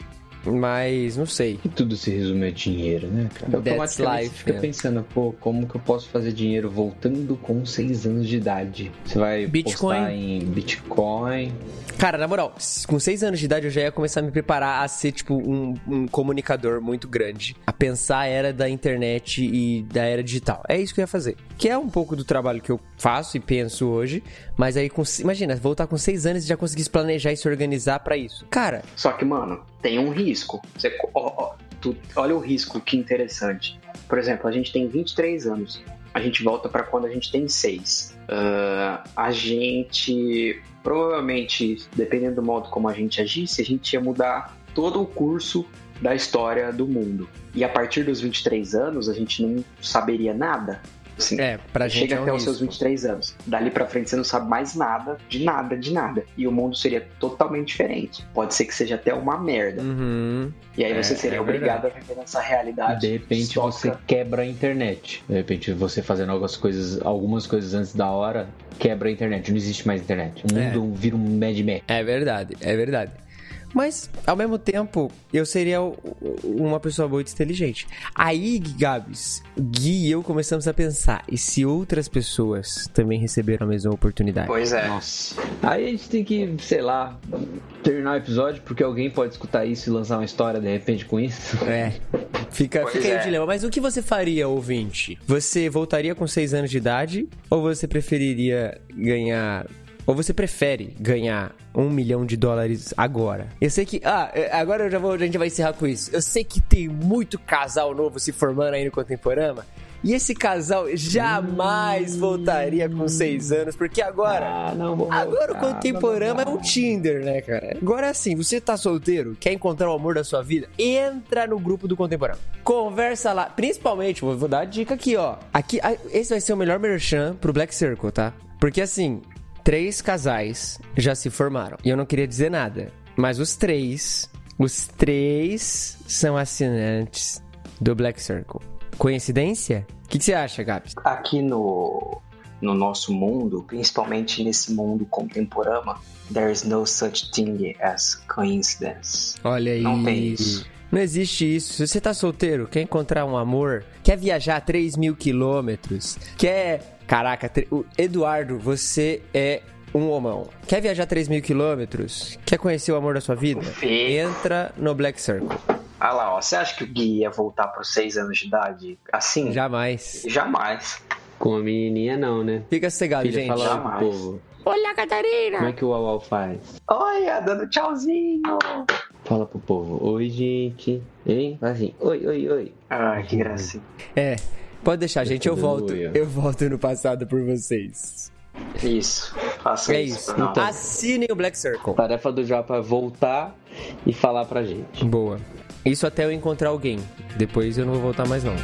Mas não sei. E tudo se resume a dinheiro, né, cara? That's life, você fica pensando, pô, como que eu posso fazer dinheiro voltando com 6 anos de idade? Você vai Bitcoin. postar em Bitcoin. Cara, na moral, com seis anos de idade eu já ia começar a me preparar a ser, tipo, um, um comunicador muito grande. A pensar a era da internet e da era digital. É isso que eu ia fazer. Que é um pouco do trabalho que eu faço e penso hoje. Mas aí, com, imagina, voltar com seis anos e já conseguir se planejar e se organizar pra isso. Cara, Só que, mano, tem um risco. Você, ó, ó, tu- olha o risco, que interessante. Por exemplo, a gente tem 23 anos. A gente volta pra quando a gente tem 6. Ah, a gente, provavelmente, dependendo do modo como a gente agisse, a gente ia mudar todo o curso da história do mundo. E a partir dos 23 anos, a gente não saberia nada. Assim, é, pra gente Chega é um até os seus risco. 23 anos. Dali pra frente você não sabe mais nada, de nada, de nada. E o mundo seria totalmente diferente. Pode ser que seja até uma merda. Uhum. E aí você É, seria é obrigado a viver nessa realidade. De repente distópica. você quebra a internet. De repente você fazendo algumas coisas, algumas coisas antes da hora, quebra a internet. Não existe mais internet. O É. mundo vira um Mad Max. É verdade, é verdade. Mas, ao mesmo tempo, eu seria uma pessoa muito inteligente. Aí, Gabs, Gui e eu começamos a pensar, e se outras pessoas também receberam a mesma oportunidade? Pois é. Nossa. Aí a gente tem que, sei lá, terminar o episódio porque alguém pode escutar isso e lançar uma história de repente com isso. É. Fica, Pois fica aí o é. dilema. Mas o que você faria, ouvinte? Você voltaria com 6 anos de idade? Ou você preferiria ganhar. Ou você prefere ganhar um milhão de dólares agora? Eu sei que. Ah, é, agora eu já vou, a gente vai encerrar com isso. Eu sei que tem muito casal novo se formando aí no Contemporama. E esse casal jamais voltaria com 6 anos, porque agora. Ah, não Agora o voltar, Contemporama é blá, um Tinder, né, cara? Agora é assim, você tá solteiro, quer encontrar o amor da sua vida, entra no grupo do Contemporâneo. Conversa lá, principalmente, vou, dar a dica aqui, ó. Aqui, esse vai ser o melhor merchan pro Black Circle, tá? Porque assim, três casais já se formaram. E eu não queria dizer nada, mas os três, os três são assinantes do Black Circle. Coincidência? O que, que você acha, Gabs? Aqui no, no nosso mundo, principalmente nesse mundo contemporâneo, there's no such thing as coincidence. Olha aí. Não tem isso. Não existe isso. Se você tá solteiro, quer encontrar um amor, quer viajar 3 mil quilômetros, quer. Caraca, tre- o- Eduardo, você é um homão. Quer viajar 3 mil quilômetros? Quer conhecer o amor da sua vida? Entra no Black Circle. Ah lá, ó. Você acha que o Gui ia voltar pros 6 anos de idade assim? Jamais. Jamais. Com a menininha não, né? Fica Filha, gente. fala pro jamais. povo. Olá, Catarina! Como é que o Uau faz? Olha, dando tchauzinho. Fala pro povo. Oi, gente. Hein? Assim. Oi, oi, oi. Ai, que gracinha. É, pode deixar, gente. Eu volto. Eu volto no passado por vocês. Isso. Faça É isso. isso. Então. Assinem o Black Circle. Tarefa do Japa é voltar e falar pra gente. Boa. Isso até eu encontrar alguém. Depois eu não vou voltar mais não.